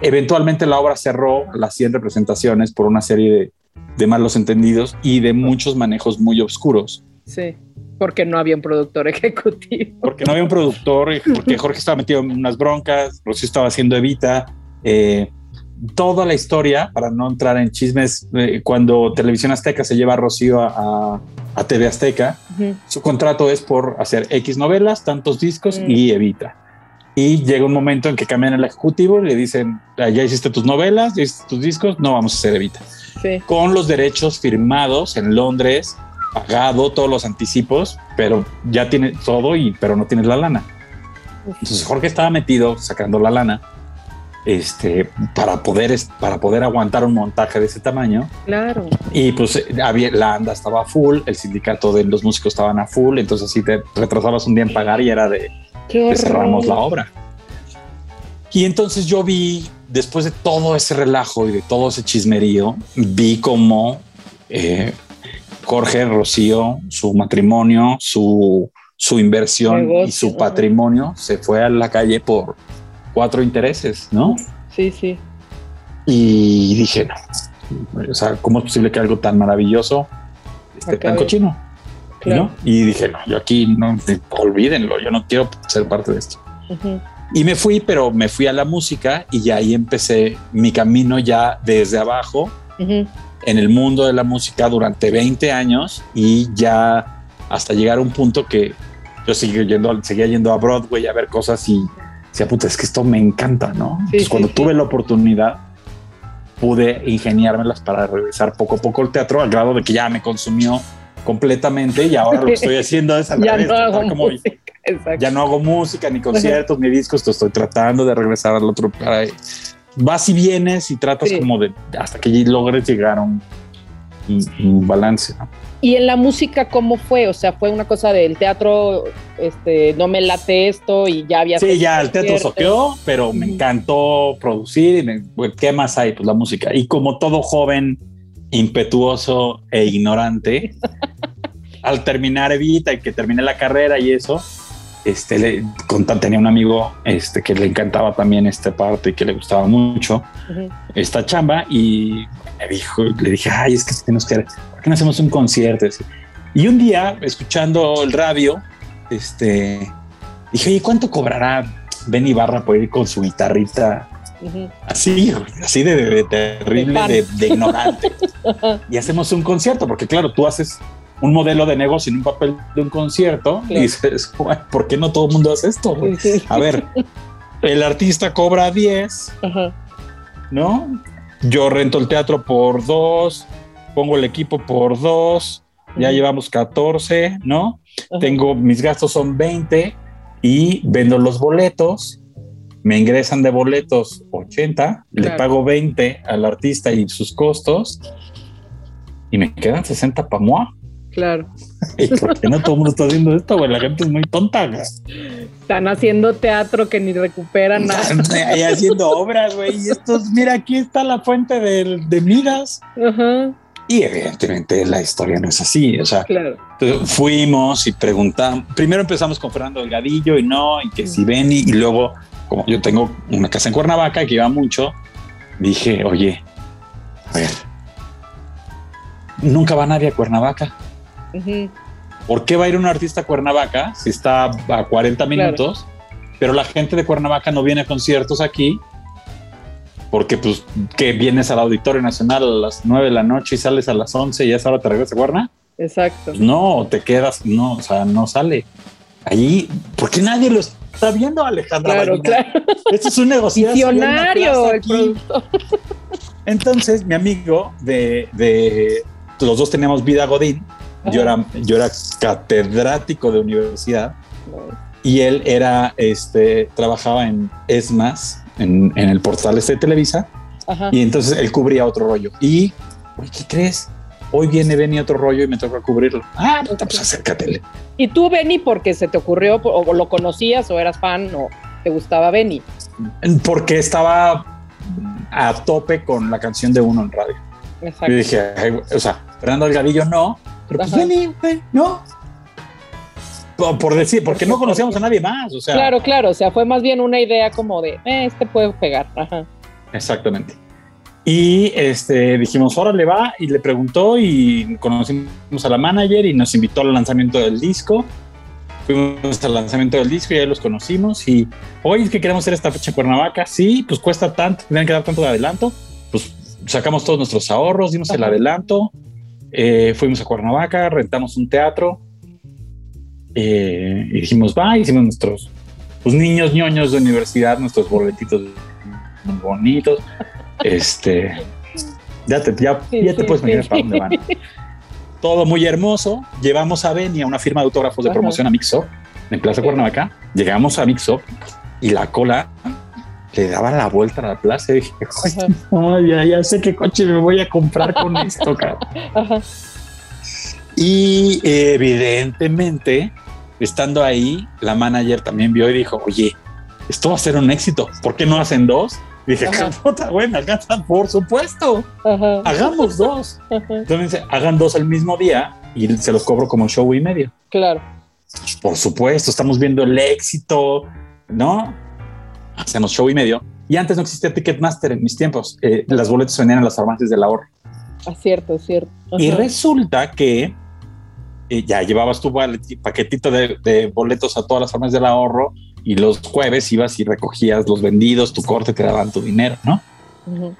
Speaker 4: eventualmente la obra cerró las 100 representaciones por una serie de, de malos entendidos y de muchos manejos muy oscuros.
Speaker 3: Sí porque no había un productor ejecutivo.
Speaker 4: Porque no había un productor, porque Jorge estaba metido en unas broncas, Rocío estaba haciendo Evita. Eh, toda la historia, para no entrar en chismes, eh, cuando Televisión Azteca se lleva a Rocío a, TV Azteca, su contrato es por hacer X novelas, tantos discos y Evita. Y llega un momento en que cambian el ejecutivo y le dicen, ah, ya hiciste tus novelas, ya hiciste tus discos, no vamos a hacer Evita. Con los derechos firmados en Londres pagado todos los anticipos, pero ya tiene todo y pero no tienes la lana. Entonces Jorge estaba metido sacando la lana este para poder para poder aguantar un montaje de ese tamaño.
Speaker 3: Claro.
Speaker 4: Y pues había, la anda estaba full, el sindicato de los músicos estaban a full, entonces si te retrasabas un día en pagar y era de, cerramos la obra. Y entonces yo vi, después de todo ese relajo y de todo ese chismerío, vi como eh, Jorge, Rocío, su matrimonio, su, su inversión y su patrimonio se fue a la calle por cuatro intereses, ¿no?
Speaker 3: Sí, sí.
Speaker 4: Y dije, no, o sea, ¿cómo es posible que algo tan maravilloso esté tan cochino? ¿no? Y dije, no, yo aquí no, olvídenlo, yo no quiero ser parte de esto. Y me fui, pero me fui a la música y ya ahí empecé mi camino ya desde abajo
Speaker 3: Ujú.
Speaker 4: En el mundo de la música durante 20 años y ya hasta llegar a un punto que yo seguía yendo, seguía yendo a Broadway a ver cosas y decía, puta, es que esto me encanta, ¿no? Entonces,
Speaker 3: sí,
Speaker 4: cuando
Speaker 3: sí.
Speaker 4: tuve la oportunidad, pude ingeniármelas para regresar poco a poco al teatro, al grado de que ya me consumió completamente y ahora lo que estoy haciendo es al
Speaker 3: Ya
Speaker 4: revés,
Speaker 3: no hago
Speaker 4: como-
Speaker 3: música.
Speaker 4: Ya no hago música, ni conciertos, ni discos, estoy tratando de regresar al otro. Vas y vienes y tratas
Speaker 3: Sí.
Speaker 4: como de hasta que logres llegar a un, balance. ¿no?
Speaker 3: Y en la música, ¿cómo fue? O sea, fue una cosa del teatro, este, no me late esto y ya había.
Speaker 4: Sí, ya el teatro soqueó, pero me encantó producir. Y me- pues, ¿Qué más hay? Pues la música. Y como todo joven, impetuoso e ignorante, al terminar Evita y que terminé la carrera y eso, este, le, con- tenía un amigo este, que le encantaba también esta parte y que le gustaba mucho. Esta chamba y me dijo, le dije, ay, es que tenemos que, ¿por qué no hacemos un concierto? Y un día, escuchando el radio, este, dije, oye, ¿cuánto cobrará Ben Ibarra por ir con su guitarrita así, así de, de- de terrible, de ignorante? y hacemos un concierto, porque claro, tú haces un modelo de negocio en un papel de un concierto y dices, "Güey, ¿por qué no todo el mundo hace esto? güey?"
Speaker 3: Sí, sí.
Speaker 4: A ver, el artista cobra 10,
Speaker 3: Ajá.
Speaker 4: ¿no? Yo rento el teatro por dos, pongo el equipo por dos, ya
Speaker 3: Ujú.
Speaker 4: llevamos 14, ¿no?
Speaker 3: Ajá.
Speaker 4: Tengo, mis gastos son 20 y vendo los boletos, me ingresan de boletos 80, le pago 20 al artista y sus costos y me quedan 60 para moi.
Speaker 3: Claro.
Speaker 4: ¿Y por qué no todo el mundo está haciendo esto, güey? La gente es muy tonta, güey.
Speaker 3: Están haciendo teatro que ni recuperan nada.
Speaker 4: Ahí haciendo obras, güey. Y estos, mira, aquí está la fuente de, de.
Speaker 3: Ajá.
Speaker 4: Y evidentemente la historia no es así. O sea,
Speaker 3: Claro.
Speaker 4: fuimos y preguntamos. Primero empezamos con Fernando Delgadillo y no, y que si Benny. Y luego, como yo tengo una casa en Cuernavaca que iba mucho, dije, oye, a ver, nunca va nadie a Cuernavaca. ¿Por qué va a ir un artista a Cuernavaca si está a 40 minutos? Pero la gente de Cuernavaca no viene a conciertos aquí porque pues que vienes al Auditorio Nacional a las 9 de la noche y sales a las 11 y a esa hora te regresas a Cuerna.
Speaker 3: Exacto.
Speaker 4: No, te quedas, no, o sea, no sale. Allí, ¿por qué nadie lo está viendo, Alejandra?
Speaker 3: Claro, claro.
Speaker 4: Esto es un negocio.
Speaker 3: Visionario el.
Speaker 4: Entonces, mi amigo de, de los dos teníamos vida Godín. Yo era, yo era catedrático de universidad y él era, este, trabajaba en ESMAS, en, en el portal este de Televisa,
Speaker 3: Ajá.
Speaker 4: y entonces él cubría otro rollo. Y, ¿qué crees? Hoy viene Benny otro rollo y me toca cubrirlo. Ah, pues acércatele.
Speaker 3: ¿Y tú, Benny, porque se te ocurrió o lo conocías o eras fan o te gustaba Benny?
Speaker 4: Porque estaba a tope con la canción de uno en radio.
Speaker 3: Exacto.
Speaker 4: Y dije, o sea, Fernando Delgadillo no, pero pues güey, no. Por, por decir, porque no conocíamos a nadie más, o sea.
Speaker 3: Claro, claro. O sea, fue más bien una idea como de, eh, este puede pegar. Ajá.
Speaker 4: Exactamente. Y este, dijimos, órale, va, y le preguntó y conocimos a la manager y nos invitó al lanzamiento del disco. Fuimos al lanzamiento del disco y ahí los conocimos y, oye, es que queremos hacer esta fecha en Cuernavaca. Sí, pues cuesta tanto, tienen que dar tanto de adelanto. Sacamos todos nuestros ahorros, dimos el adelanto, eh, fuimos a Cuernavaca, rentamos un teatro eh, y dijimos, va, hicimos nuestros pues, niños ñoños de universidad, nuestros boletitos bonitos. Este, ya te, ya, te puedes imaginar para dónde van. Todo muy hermoso. Llevamos a Benny a una firma de autógrafos de promoción a Mixup en Plaza. Cuernavaca. Llegamos a Mixup y la cola le daba la vuelta a la plaza. Y dije, "Ay, no, ya, ya sé qué coche me voy a comprar con esto, cabrón.
Speaker 3: Ajá.
Speaker 4: Y evidentemente, estando ahí, la manager también vio y dijo, oye, esto va a ser un éxito. ¿Por qué no hacen dos? Y dije,
Speaker 3: Ajá.
Speaker 4: puta, güey, me alcanzan, por supuesto.
Speaker 3: Ajá.
Speaker 4: Hagamos dos.
Speaker 3: Ajá.
Speaker 4: Entonces, hagan dos el mismo día y se los cobro como show y medio.
Speaker 3: Claro.
Speaker 4: Por supuesto, estamos viendo el éxito, ¿no? Hacemos show y medio. Y antes no existía Ticketmaster en mis tiempos. Eh, las boletas se vendían en las farmacias del ahorro.
Speaker 3: Ah, cierto, cierto.
Speaker 4: Y
Speaker 3: Ajá.
Speaker 4: resulta que eh, ya llevabas tu paquetito de, de boletos a todas las farmacias del ahorro y los jueves ibas y recogías los vendidos, tu corte, te daban tu dinero, ¿no?
Speaker 3: Ujú.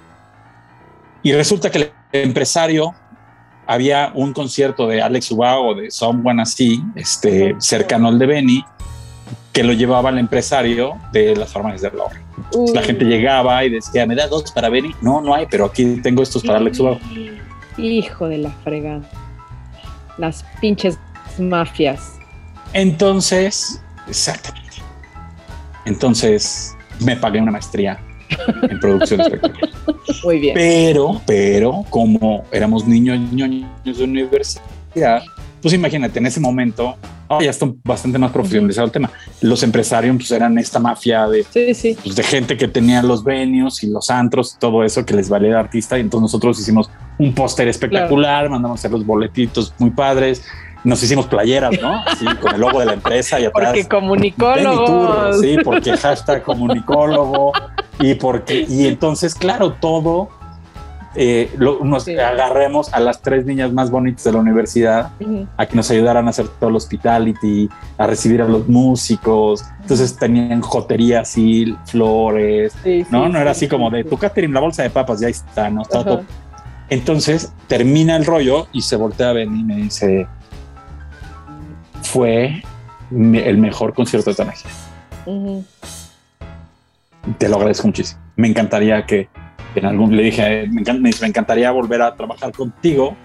Speaker 4: Y resulta que el empresario había un concierto de Alex Ubago o de Someone así, este, cercano al de Benny, que lo llevaba el empresario de las farmacias de Laura.
Speaker 3: Uy.
Speaker 4: La gente llegaba y decía, ¿me da dos para Benny? No, no hay, pero aquí tengo estos para Alex Ubago.
Speaker 3: Hijo de la fregada. Las pinches mafias.
Speaker 4: Entonces, exactamente. Entonces me pagué una maestría en producción de espectáculos.
Speaker 3: Muy bien.
Speaker 4: Pero, pero, como éramos niños, niños de universidad, pues imagínate, en ese momento, ahora ya está bastante más profesionalizado el tema. Los empresarios pues, eran esta mafia de,
Speaker 3: Sí, sí.
Speaker 4: pues, de gente que tenía los venios y los antros y todo eso que les valía de artista. Y entonces nosotros hicimos un póster espectacular, mandamos a hacer los boletitos muy padres. Nos hicimos playeras, ¿no? Así, con el logo de la empresa y atrás.
Speaker 3: Porque comunicólogos.
Speaker 4: sí, porque hashtag comunicólogo y porque, y entonces, claro, todo eh, lo- nos
Speaker 3: Sí.
Speaker 4: agarremos a las tres niñas más bonitas de la universidad
Speaker 3: Ujú.
Speaker 4: a que nos ayudaran a hacer todo el hospitality, a recibir a los músicos. Entonces tenían jotería así, flores,
Speaker 3: Sí,
Speaker 4: no,
Speaker 3: sí,
Speaker 4: no era
Speaker 3: sí,
Speaker 4: así como de tu catering, la bolsa de papas, ya está, no está
Speaker 3: Ajá.
Speaker 4: todo. Entonces termina el rollo y se voltea a Benny y me dice: Fue me- el mejor concierto de tu magia.
Speaker 3: Ujú.
Speaker 4: Te lo agradezco muchísimo. Me encantaría que en algún le dije, me, encan- me encantaría volver a trabajar contigo.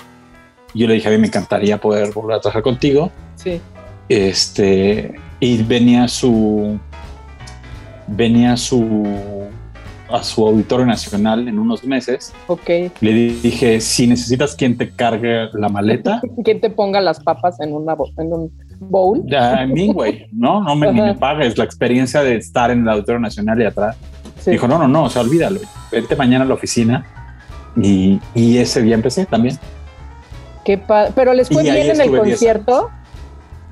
Speaker 4: Yo le dije, a mí me encantaría poder volver a trabajar contigo.
Speaker 3: Sí.
Speaker 4: Este, y venía su, venía su, a su auditorio nacional en unos meses.
Speaker 3: Ok.
Speaker 4: Le dije, si necesitas quien te cargue la maleta,
Speaker 3: ¿Quién te ponga las papas en, una, bo- en un bowl?
Speaker 4: ya a mí, güey, no, no me, ni me pagues la experiencia de estar en el auditorio nacional y atrás.
Speaker 3: Sí.
Speaker 4: Dijo, no, no, no, o sea, olvídalo. Vente mañana a la oficina. Y, y ese día empecé también.
Speaker 3: Qué Pero les fue
Speaker 4: Y
Speaker 3: bien en el
Speaker 4: estuve 10
Speaker 3: concierto.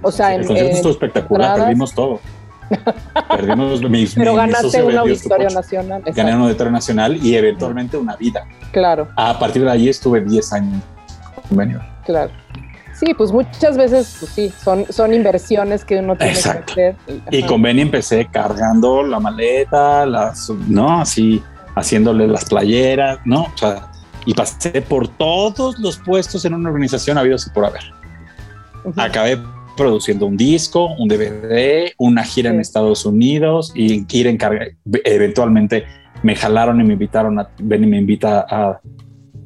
Speaker 3: O sea,
Speaker 4: el
Speaker 3: en,
Speaker 4: concierto
Speaker 3: en-
Speaker 4: estuvo espectacular,
Speaker 3: entradas.
Speaker 4: perdimos todo. perdimos mis,
Speaker 3: pero
Speaker 4: mi- mi
Speaker 3: ganaste
Speaker 4: socio
Speaker 3: un
Speaker 4: vendió su
Speaker 3: auditorio
Speaker 4: coche.
Speaker 3: nacional.
Speaker 4: Gané
Speaker 3: Exacto.
Speaker 4: un auditorio nacional y eventualmente una vida.
Speaker 3: Claro,
Speaker 4: A partir de ahí estuve 10 años en convenio.
Speaker 3: claro. Sí, pues muchas veces, pues sí, son, son inversiones que uno tiene
Speaker 4: Exacto.
Speaker 3: que hacer.
Speaker 4: Y
Speaker 3: ajá.
Speaker 4: con Benny empecé cargando la maleta, las, no, así, haciéndole las playeras, no, o sea, y pasé por todos los puestos en una organización habidos y por haber. Acabé produciendo un disco, un DVD, una gira en
Speaker 3: Sí.
Speaker 4: Estados Unidos y ir en carga. Eventualmente me jalaron y me invitaron a Benny me invita a,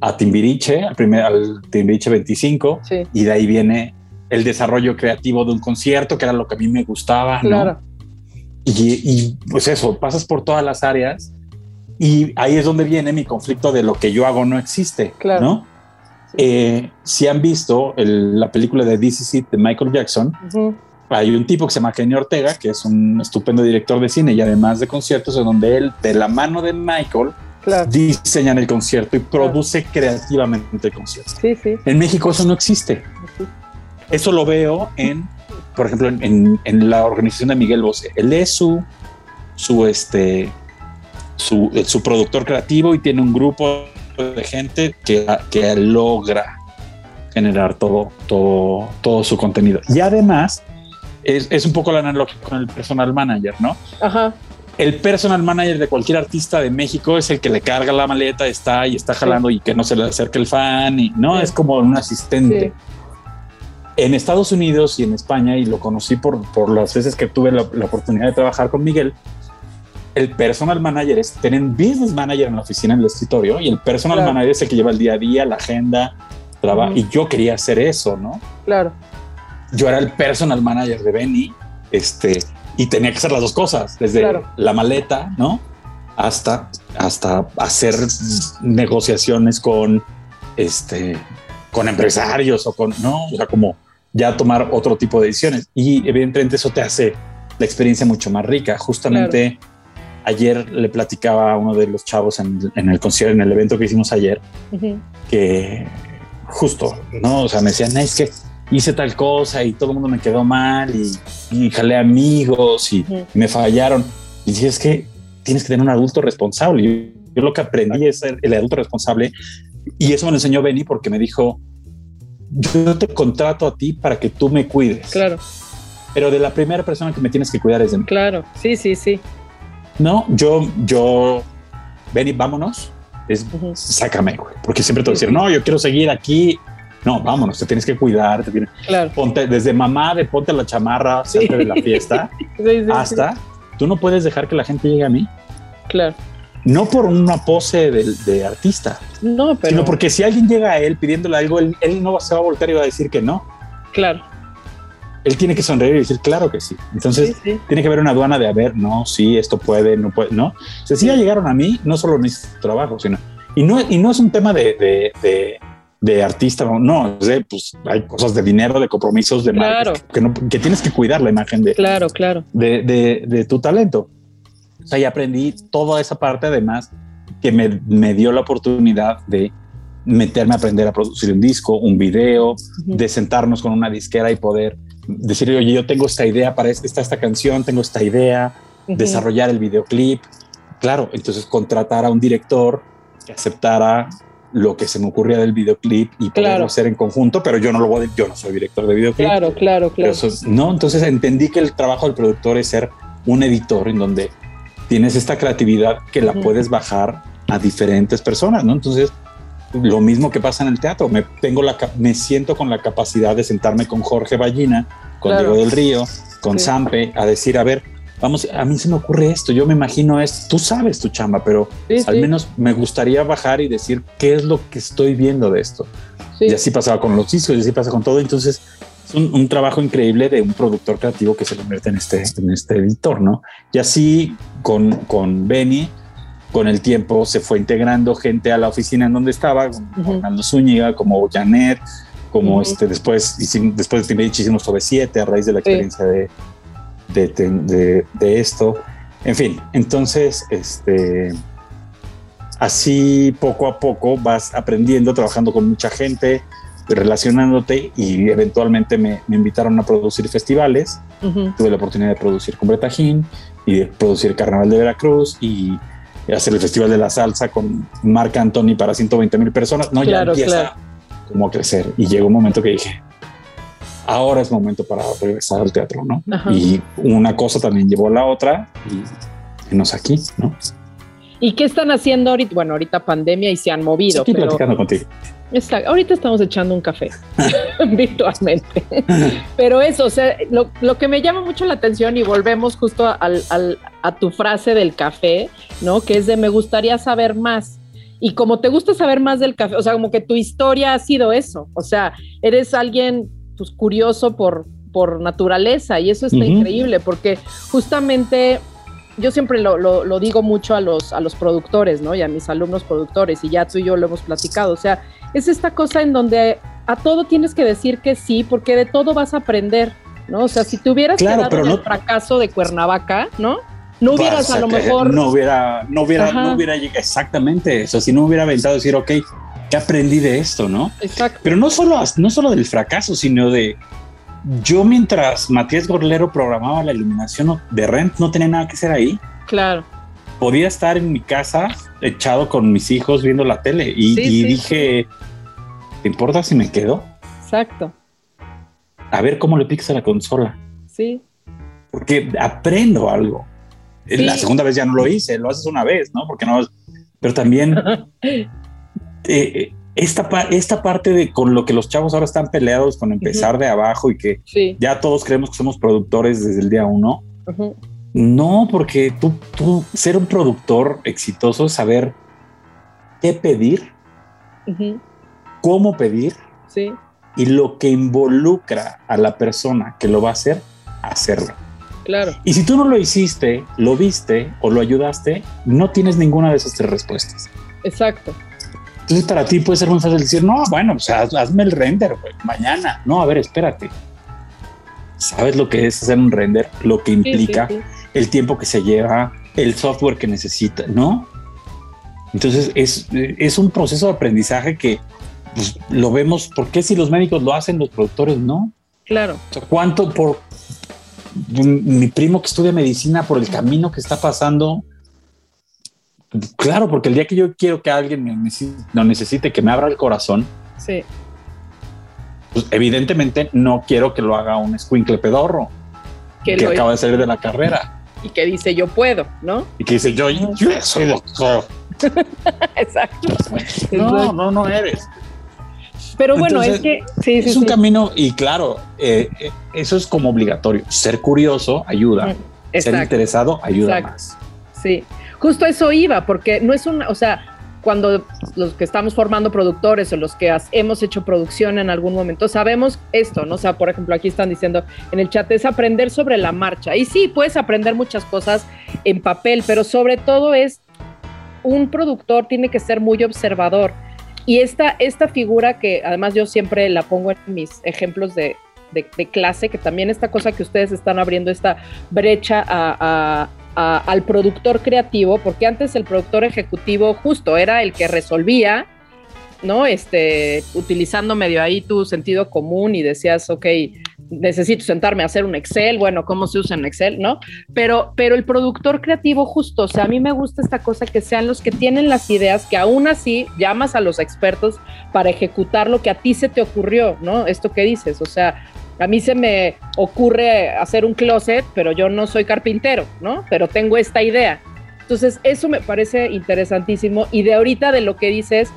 Speaker 4: a Timbiriche, al primer al Timbiriche 25
Speaker 3: Sí,
Speaker 4: y de ahí viene el desarrollo creativo de un concierto que era lo que a mí me gustaba, ¿no?
Speaker 3: claro.
Speaker 4: Y, y, pues eso, pasas por todas las áreas y ahí es donde viene mi conflicto de lo que yo hago no existe,
Speaker 3: Claro.
Speaker 4: ¿no? Eh, si han visto el- la película de This Is It de Michael Jackson,
Speaker 3: Ujú.
Speaker 4: hay un tipo que se llama Kenny Ortega, que es un estupendo director de cine y además de conciertos, en donde él, de la mano de Michael,
Speaker 3: Claro.
Speaker 4: diseña el concierto y produce creativamente el concierto.
Speaker 3: Sí, sí.
Speaker 4: En México eso no existe.
Speaker 3: sí.
Speaker 4: Eso lo veo en, por ejemplo, en, en- en la organización de Miguel Bosé. Él es su, su, este, su, eh, su productor creativo y tiene un grupo de gente que, que logra generar todo, todo, todo su contenido. Y además, es, es un poco la analogía con el personal manager, ¿no?
Speaker 3: Ajá.
Speaker 4: El personal manager de cualquier artista de México es el que le carga la maleta, está y está jalando y que no se le acerque el fan y no
Speaker 3: Sí.
Speaker 4: es como un asistente.
Speaker 3: Sí.
Speaker 4: En Estados Unidos y en España, y lo conocí por, por las veces que tuve la, la oportunidad de trabajar con Miguel, el personal manager es, tienen business manager en la oficina, en el escritorio, y el personal
Speaker 3: Claro.
Speaker 4: manager es el que lleva el día a día, la agenda, trabajo. Y yo quería hacer eso, ¿no?
Speaker 3: Claro.
Speaker 4: yo era el personal manager de Benny, este, y tenía que hacer las dos cosas, desde
Speaker 3: Claro.
Speaker 4: la maleta, ¿no? Hasta, hasta hacer negociaciones con, este, con empresarios o con, no, o sea, como ya tomar otro tipo de decisiones. Y evidentemente eso te hace la experiencia mucho más rica. Justamente ayer le platicaba a uno de los chavos en, en el concierto, en el evento que hicimos ayer, que justo, ¿no? O sea, me decían, es que hice tal cosa y todo el mundo me quedó mal y, y jalé amigos y me fallaron. Y dije, es que tienes que tener un adulto responsable. Yo, yo lo que aprendí es ser el adulto responsable y eso me lo enseñó Benny porque me dijo, yo te contrato a ti para que tú me cuides.
Speaker 3: Claro.
Speaker 4: pero de la primera persona que me tienes que cuidar es de mí.
Speaker 3: Claro, sí, sí, sí.
Speaker 4: No, yo, yo, ven y vámonos. Es,
Speaker 3: Ujú.
Speaker 4: sácame, güey. Porque siempre te voy a decir, no, yo quiero seguir aquí. No, vámonos, te tienes que cuidar. Te tienes-
Speaker 3: Claro.
Speaker 4: ponte, desde mamá de ponte la chamarra,
Speaker 3: Sí.
Speaker 4: de la fiesta,
Speaker 3: Sí, sí, sí.
Speaker 4: hasta tú no puedes dejar que la gente llegue a mí.
Speaker 3: Claro.
Speaker 4: No por una pose de, de artista,
Speaker 3: No, pero.
Speaker 4: sino porque si alguien llega a él pidiéndole algo, él, él no se va a voltear y va a decir que no.
Speaker 3: Claro.
Speaker 4: Él tiene que sonreír y decir, claro que sí. Entonces,
Speaker 3: Sí, sí.
Speaker 4: tiene que haber una aduana de, a ver, no, sí, esto puede, no puede, no. O sea, si ya llegaron a mí, no solo no hice tu trabajo, sino... Y no, y no es un tema de, de, de, de artista, no, no, es de, pues hay cosas de dinero, de compromisos, de
Speaker 3: Claro.
Speaker 4: marcas, que, no, que tienes que cuidar la imagen de,
Speaker 3: Claro, claro.
Speaker 4: de, de, de tu talento. O sea, y aprendí toda esa parte además que me, me dio la oportunidad de meterme a aprender a producir un disco, un video, de sentarnos con una disquera y poder decir, oye, yo tengo esta idea para esta, esta, esta canción, tengo esta idea, desarrollar el videoclip. Claro, entonces contratar a un director que aceptara lo que se me ocurría del videoclip y poderlo
Speaker 3: Claro.
Speaker 4: hacer en conjunto, pero yo no lo voy a, yo no soy director de videoclip.
Speaker 3: Claro, claro, claro.
Speaker 4: no, entonces entendí que el trabajo del productor es ser un editor en donde tienes esta creatividad que la
Speaker 3: Ujú.
Speaker 4: puedes bajar a diferentes personas, ¿no? Entonces, lo mismo que pasa en el teatro, me, tengo la, me siento con la capacidad de sentarme con Jorge Ballina, con
Speaker 3: Claro.
Speaker 4: Diego del Río, con
Speaker 3: Sí.
Speaker 4: Sampe, a decir, a ver, vamos, a mí se me ocurre esto, yo me imagino esto, tú sabes tu chamba, pero
Speaker 3: Sí,
Speaker 4: al
Speaker 3: sí,
Speaker 4: menos me gustaría bajar y decir qué es lo que estoy viendo de esto.
Speaker 3: sí.
Speaker 4: Y así pasaba con los discos, y así pasa con todo. Entonces, es un, un trabajo increíble de un productor creativo que se convierte en este, en este editor, ¿no? Y así con, con Benny, con el tiempo se fue integrando gente a la oficina en donde estaba, como
Speaker 3: Ujú.
Speaker 4: Arnaldo Zúñiga, como Janet, como
Speaker 3: Ujú.
Speaker 4: este, después, después de hicimos sobre 7 a raíz de la
Speaker 3: Sí.
Speaker 4: experiencia de, de, de- de- de esto. En fin, entonces, este, así poco a poco vas aprendiendo, trabajando con mucha gente, relacionándote y eventualmente me, me invitaron a producir festivales. Tuve la oportunidad de producir con Bretajín y de producir Carnaval de Veracruz y hacer el Festival de la Salsa con Marc Anthony para 120 mil personas. No,
Speaker 3: Claro,
Speaker 4: ya empieza
Speaker 3: claro.
Speaker 4: como a crecer. Y llegó un momento que dije, ahora es momento para regresar al teatro, ¿no?
Speaker 3: Ajá.
Speaker 4: Y una cosa también llevó a la otra y venos aquí, ¿no?
Speaker 3: ¿Y qué están haciendo ahorita? Bueno, ahorita pandemia y se han movido,
Speaker 4: Aquí
Speaker 3: pero
Speaker 4: platicando contigo.
Speaker 3: está- ahorita estamos echando un café virtualmente. Pero eso, o sea, lo, lo que me llama mucho la atención y volvemos justo al- al- a tu frase del café, ¿no? Que es de me gustaría saber más. Y como te gusta saber más del café, o sea, como que tu historia ha sido eso, o sea, eres alguien pues curioso por, por naturaleza y eso está increíble porque justamente yo siempre lo, lo- lo digo mucho a los, a los productores, ¿no? Y a mis alumnos productores, y ya tú y yo lo hemos platicado. O sea, es esta cosa en donde a todo tienes que decir que sí, porque de todo vas a aprender, ¿no? O sea, si te hubieras
Speaker 4: Claro,
Speaker 3: quedado
Speaker 4: pero
Speaker 3: en el
Speaker 4: no-
Speaker 3: fracaso de Cuernavaca, ¿no? No hubieras a lo mejor.
Speaker 4: No hubiera, no hubiera,
Speaker 3: Ajá.
Speaker 4: no hubiera llegado exactamente eso. Si no hubiera aventado decir, ok, ¿qué aprendí de esto, no?
Speaker 3: Exacto.
Speaker 4: Pero no solo, no solo del fracaso, sino de yo mientras Matías Gorlero programaba la iluminación de Rent, no tenía nada que hacer ahí.
Speaker 3: Claro.
Speaker 4: Podía estar en mi casa echado con mis hijos viendo la tele y,
Speaker 3: Sí,
Speaker 4: y
Speaker 3: sí.
Speaker 4: dije, ¿te importa si me quedo?
Speaker 3: Exacto.
Speaker 4: A ver cómo le picas a la consola.
Speaker 3: Sí.
Speaker 4: Porque aprendo algo. La segunda vez ya no lo hice, lo haces una vez, ¿no? Porque no, pero también eh, esta, esta parte de con lo que los chavos ahora están peleados con empezar de abajo y que
Speaker 3: Sí.
Speaker 4: ya todos creemos que somos productores desde el día uno. No, porque tú, tú ser un productor exitoso es saber qué pedir, cómo pedir
Speaker 3: Sí.
Speaker 4: y lo que involucra a la persona que lo va a hacer, hacerlo.
Speaker 3: Claro.
Speaker 4: Y si tú no lo hiciste, lo viste o lo ayudaste, no tienes ninguna de esas tres respuestas.
Speaker 3: Exacto.
Speaker 4: Entonces para ti puede ser muy fácil decir, no, bueno, o sea, haz- hazme el render güey, mañana. No, a ver, espérate. ¿Sabes lo que es hacer un render? Lo que
Speaker 3: Sí,
Speaker 4: implica
Speaker 3: sí, sí.
Speaker 4: el tiempo que se lleva, el software que necesita, ¿no? Entonces es, es un proceso de aprendizaje que pues, lo vemos. ¿Por qué si los médicos lo hacen, los productores no?
Speaker 3: Claro.
Speaker 4: ¿Cuánto por mi primo que estudia medicina por el camino que está pasando? Claro, porque el día que yo quiero que alguien me necesite, lo necesite, que me abra el corazón,
Speaker 3: Sí.
Speaker 4: pues evidentemente no quiero que lo haga un escuincle pedorro.
Speaker 3: Que
Speaker 4: acaba de salir de la carrera
Speaker 3: y que dice yo puedo, ¿no?
Speaker 4: y que dice yo, yo soy doctor.
Speaker 3: Exacto.
Speaker 4: No, no, no eres.
Speaker 3: Pero bueno,
Speaker 4: Entonces,
Speaker 3: es que sí, sí,
Speaker 4: es un
Speaker 3: sí.
Speaker 4: camino y claro, eh, eh, eso es como obligatorio. Ser curioso ayuda. Ser interesado ayuda
Speaker 3: Exacto.
Speaker 4: más.
Speaker 3: Sí, justo eso iba, porque no es una, o sea, cuando los que estamos formando productores o los que hemos hecho producción en algún momento, sabemos esto, ¿no? O sea, por ejemplo, aquí están diciendo en el chat, es aprender sobre la marcha. Y sí, puedes aprender muchas cosas en papel, pero sobre todo es, un productor tiene que ser muy observador. Y esta, esta figura que además yo siempre la pongo en mis ejemplos de, de- clase, que también esta cosa que ustedes están abriendo, esta brecha a- al productor creativo, porque antes el productor ejecutivo justo era el que resolvía, ¿no? Este, utilizando medio ahí tu sentido común y decías, ok, necesito sentarme a hacer un Excel, bueno, ¿cómo se usa en Excel, no? Pero, pero el productor creativo justo, o sea, a mí me gusta esta cosa que sean los que tienen las ideas, que aún así llamas a los expertos para ejecutar lo que a ti se te ocurrió, ¿no? Esto que dices, o sea, a mí se me ocurre hacer un closet, pero yo no soy carpintero, ¿no? Pero tengo esta idea. Entonces, eso me parece interesantísimo. Y de ahorita de lo que dices,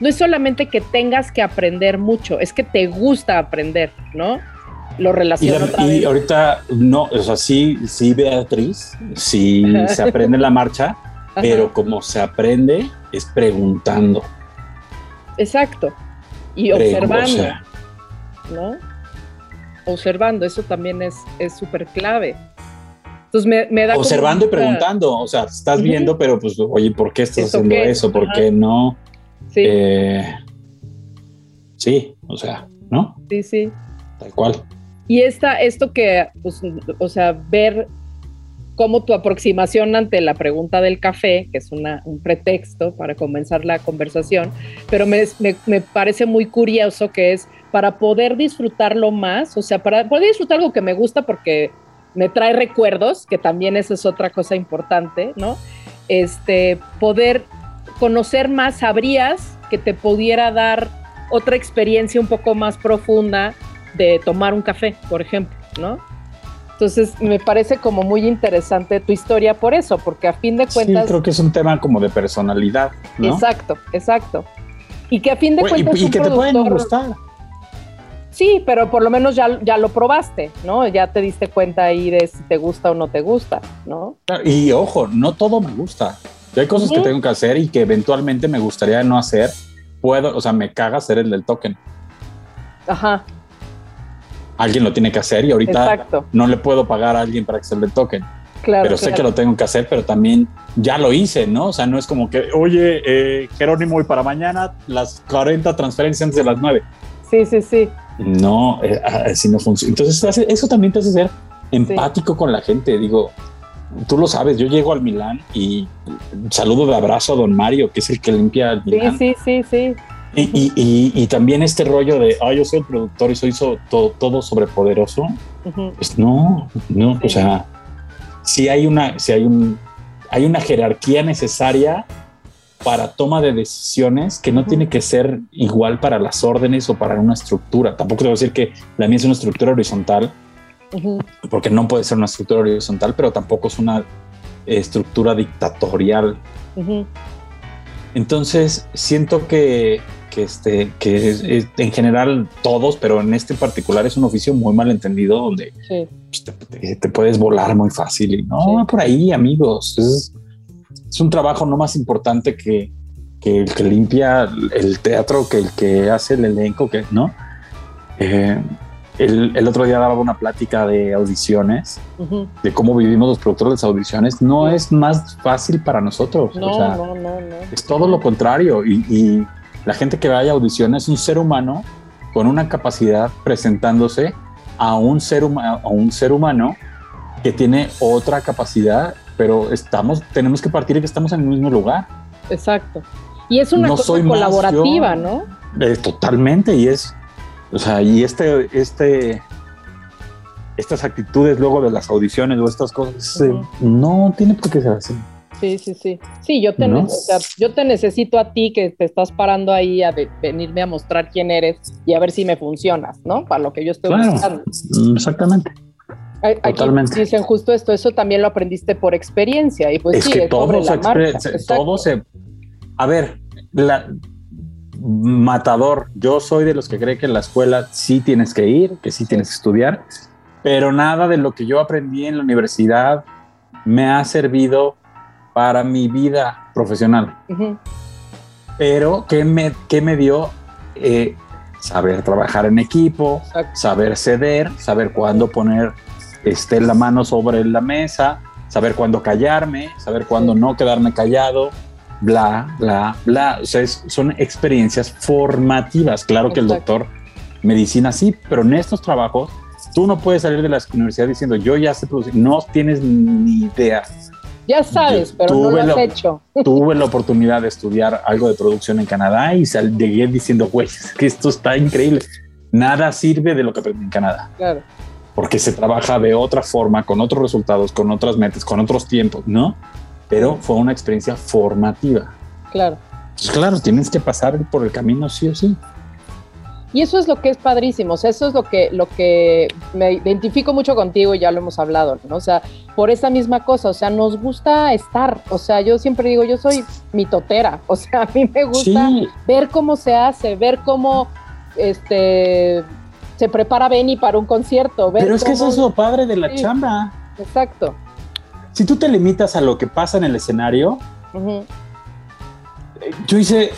Speaker 3: no es solamente que tengas que aprender mucho, es que te gusta aprender, ¿no? Lo
Speaker 4: Y,
Speaker 3: relaciono
Speaker 4: la- y ahorita no, o sea, sí, sí, Beatriz, sí se aprende la marcha,
Speaker 3: Ajá,
Speaker 4: pero como se aprende es preguntando.
Speaker 3: Exacto. Y observando,
Speaker 4: o sea,
Speaker 3: ¿no? Observando, eso también es es súper clave. Entonces me, me da como
Speaker 4: observando y preguntando, o sea, estás viendo, pero pues, oye, ¿por qué estás
Speaker 3: ¿Eso
Speaker 4: haciendo
Speaker 3: qué?
Speaker 4: eso? ¿Por
Speaker 3: Ajá.
Speaker 4: qué no?
Speaker 3: Sí,
Speaker 4: Eh, sí, o sea, ¿no?
Speaker 3: sí, sí.
Speaker 4: Tal cual.
Speaker 3: Y esta, esto que, pues, o sea, ver cómo tu aproximación ante la pregunta del café, que es una, un pretexto para comenzar la conversación, pero me, me, me parece muy curioso que es para poder disfrutarlo más, o sea, para poder disfrutar algo que me gusta porque me trae recuerdos, que también esa es otra cosa importante, ¿no? Este, poder conocer más, sabrías que te pudiera dar otra experiencia un poco más profunda de tomar un café, por ejemplo, ¿no? Entonces, me parece como muy interesante tu historia por eso, porque a fin de
Speaker 4: Sí,
Speaker 3: cuentas...
Speaker 4: creo que es un tema como de personalidad, ¿no?
Speaker 3: Exacto, exacto. Y que a fin de
Speaker 4: y-
Speaker 3: cuentas...
Speaker 4: y,
Speaker 3: un
Speaker 4: que te pueden gustar.
Speaker 3: Sí, pero por lo menos ya, ya lo probaste, ¿no? Ya te diste cuenta ahí de si te gusta o no te gusta, ¿no?
Speaker 4: Y ojo, no todo me gusta. Hay cosas que tengo que hacer y que eventualmente me gustaría no hacer. Puedo, o sea, me caga hacer el del token.
Speaker 3: Ajá,
Speaker 4: Alguien lo tiene que hacer y ahorita
Speaker 3: exacto,
Speaker 4: no le puedo pagar a alguien para que se el del token.
Speaker 3: claro.
Speaker 4: pero sé
Speaker 3: claro.
Speaker 4: que lo tengo que hacer, pero también ya lo hice, ¿no? O sea, no es como que, oye, eh, Jerónimo, y para mañana las 40 transferencias antes de las 9.
Speaker 3: Sí, sí, sí,
Speaker 4: No, eh, así no funciona. Entonces, hace- eso también te hace ser empático con la gente. Digo, tú lo sabes, yo llego al Milán y saludo de abrazo a don Mario, que es el que limpia el
Speaker 3: sí,
Speaker 4: Milán.
Speaker 3: sí, sí, sí.
Speaker 4: Y, y- y- y también este rollo de, ah, yo soy el productor y soy so- todo, todo sobrepoderoso.
Speaker 3: Ujú.
Speaker 4: Pues no, no,
Speaker 3: Sí.
Speaker 4: o sea, si hay una, si hay un, hay una jerarquía necesaria para toma de decisiones que no tiene que ser igual para las órdenes o para una estructura. Tampoco te voy a decir que la mía es una estructura horizontal,
Speaker 3: Ujú.
Speaker 4: porque no puede ser una estructura horizontal, pero tampoco es una estructura dictatorial.
Speaker 3: Ujú.
Speaker 4: Entonces, siento que, que, este, que es- es- en general todos, pero en este en particular es un oficio muy mal entendido donde
Speaker 3: Sí,
Speaker 4: pues, te, te- puedes volar muy fácil y no
Speaker 3: Sí.
Speaker 4: por ahí, amigos. Es, es un trabajo no más importante que, que el que limpia el teatro, que el que hace el elenco, que no. Eh, el, el otro día daba una plática de audiciones,
Speaker 3: ujú.
Speaker 4: de cómo vivimos los productores de las audiciones. No es más fácil para nosotros.
Speaker 3: No,
Speaker 4: o sea,
Speaker 3: no, no, no.
Speaker 4: es todo lo contrario. Y, y la gente que vaya a audiciones es un ser humano con una capacidad presentándose a un ser, huma- a un ser humano que tiene otra capacidad, pero estamos, tenemos que partir de que estamos en el mismo lugar.
Speaker 3: Exacto. Y es una
Speaker 4: No
Speaker 3: cosa
Speaker 4: soy más
Speaker 3: colaborativa,
Speaker 4: yo.
Speaker 3: ¿no?
Speaker 4: Eh, totalmente. Y es, o sea, y este, este, estas actitudes luego de las audiciones o estas cosas, eh, no tiene por qué ser así.
Speaker 3: Sí, sí, sí. Sí, yo te, necesito a ti que te estás parando ahí a ve- venirme a mostrar quién eres y a ver si me funcionas, ¿no? Para lo que yo estoy
Speaker 4: Claro.
Speaker 3: buscando.
Speaker 4: Mm, Exactamente.
Speaker 3: Aquí
Speaker 4: Totalmente.
Speaker 3: dicen justo esto, eso también lo aprendiste por experiencia y pues
Speaker 4: es
Speaker 3: sí,
Speaker 4: que
Speaker 3: es sobre
Speaker 4: todo se,
Speaker 3: la.
Speaker 4: A ver, la matador. Yo soy de los que cree que en la escuela sí tienes que ir, que sí tienes que estudiar, pero nada de lo que yo aprendí en la universidad me ha servido para mi vida profesional.
Speaker 3: Ujú,
Speaker 4: Pero ¿qué me, qué me dio? Eh, saber trabajar en equipo,
Speaker 3: Exacto.
Speaker 4: saber ceder, saber cuándo poner este, la mano sobre la mesa, saber cuándo callarme, saber cuándo no quedarme callado, bla, bla, bla. O sea, es- son experiencias formativas. Claro que el
Speaker 3: Exacto.
Speaker 4: doctor medicina sí, pero en estos trabajos tú no puedes salir de la universidad diciendo yo ya sé producir. No tienes ni idea.
Speaker 3: Ya sabes,
Speaker 4: Yo
Speaker 3: pero no lo has
Speaker 4: la-
Speaker 3: hecho.
Speaker 4: Tuve la oportunidad de estudiar algo de producción en Canadá y sal- llegué diciendo, güey, es que esto está increíble. Nada sirve de lo que aprendí en Canadá
Speaker 3: Claro,
Speaker 4: porque se trabaja de otra forma, con otros resultados, con otras metas, con otros tiempos, ¿no? Pero fue una experiencia formativa.
Speaker 3: claro.
Speaker 4: Pues claro, tienes que pasar por el camino sí o sí.
Speaker 3: Y eso es lo que es padrísimo, o sea, eso es lo que, lo que me identifico mucho contigo y ya lo hemos hablado, ¿no? O sea, por esa misma cosa, o sea, nos gusta estar, o sea, yo siempre digo, yo soy mitotera, o sea, a mí me gusta
Speaker 4: Sí,
Speaker 3: ver cómo se hace, ver cómo este se prepara Benny para un concierto,
Speaker 4: pero es que eso es lo padre de la
Speaker 3: Sí.
Speaker 4: chamba.
Speaker 3: Exacto.
Speaker 4: Si tú te limitas a lo que pasa en el escenario, yo hice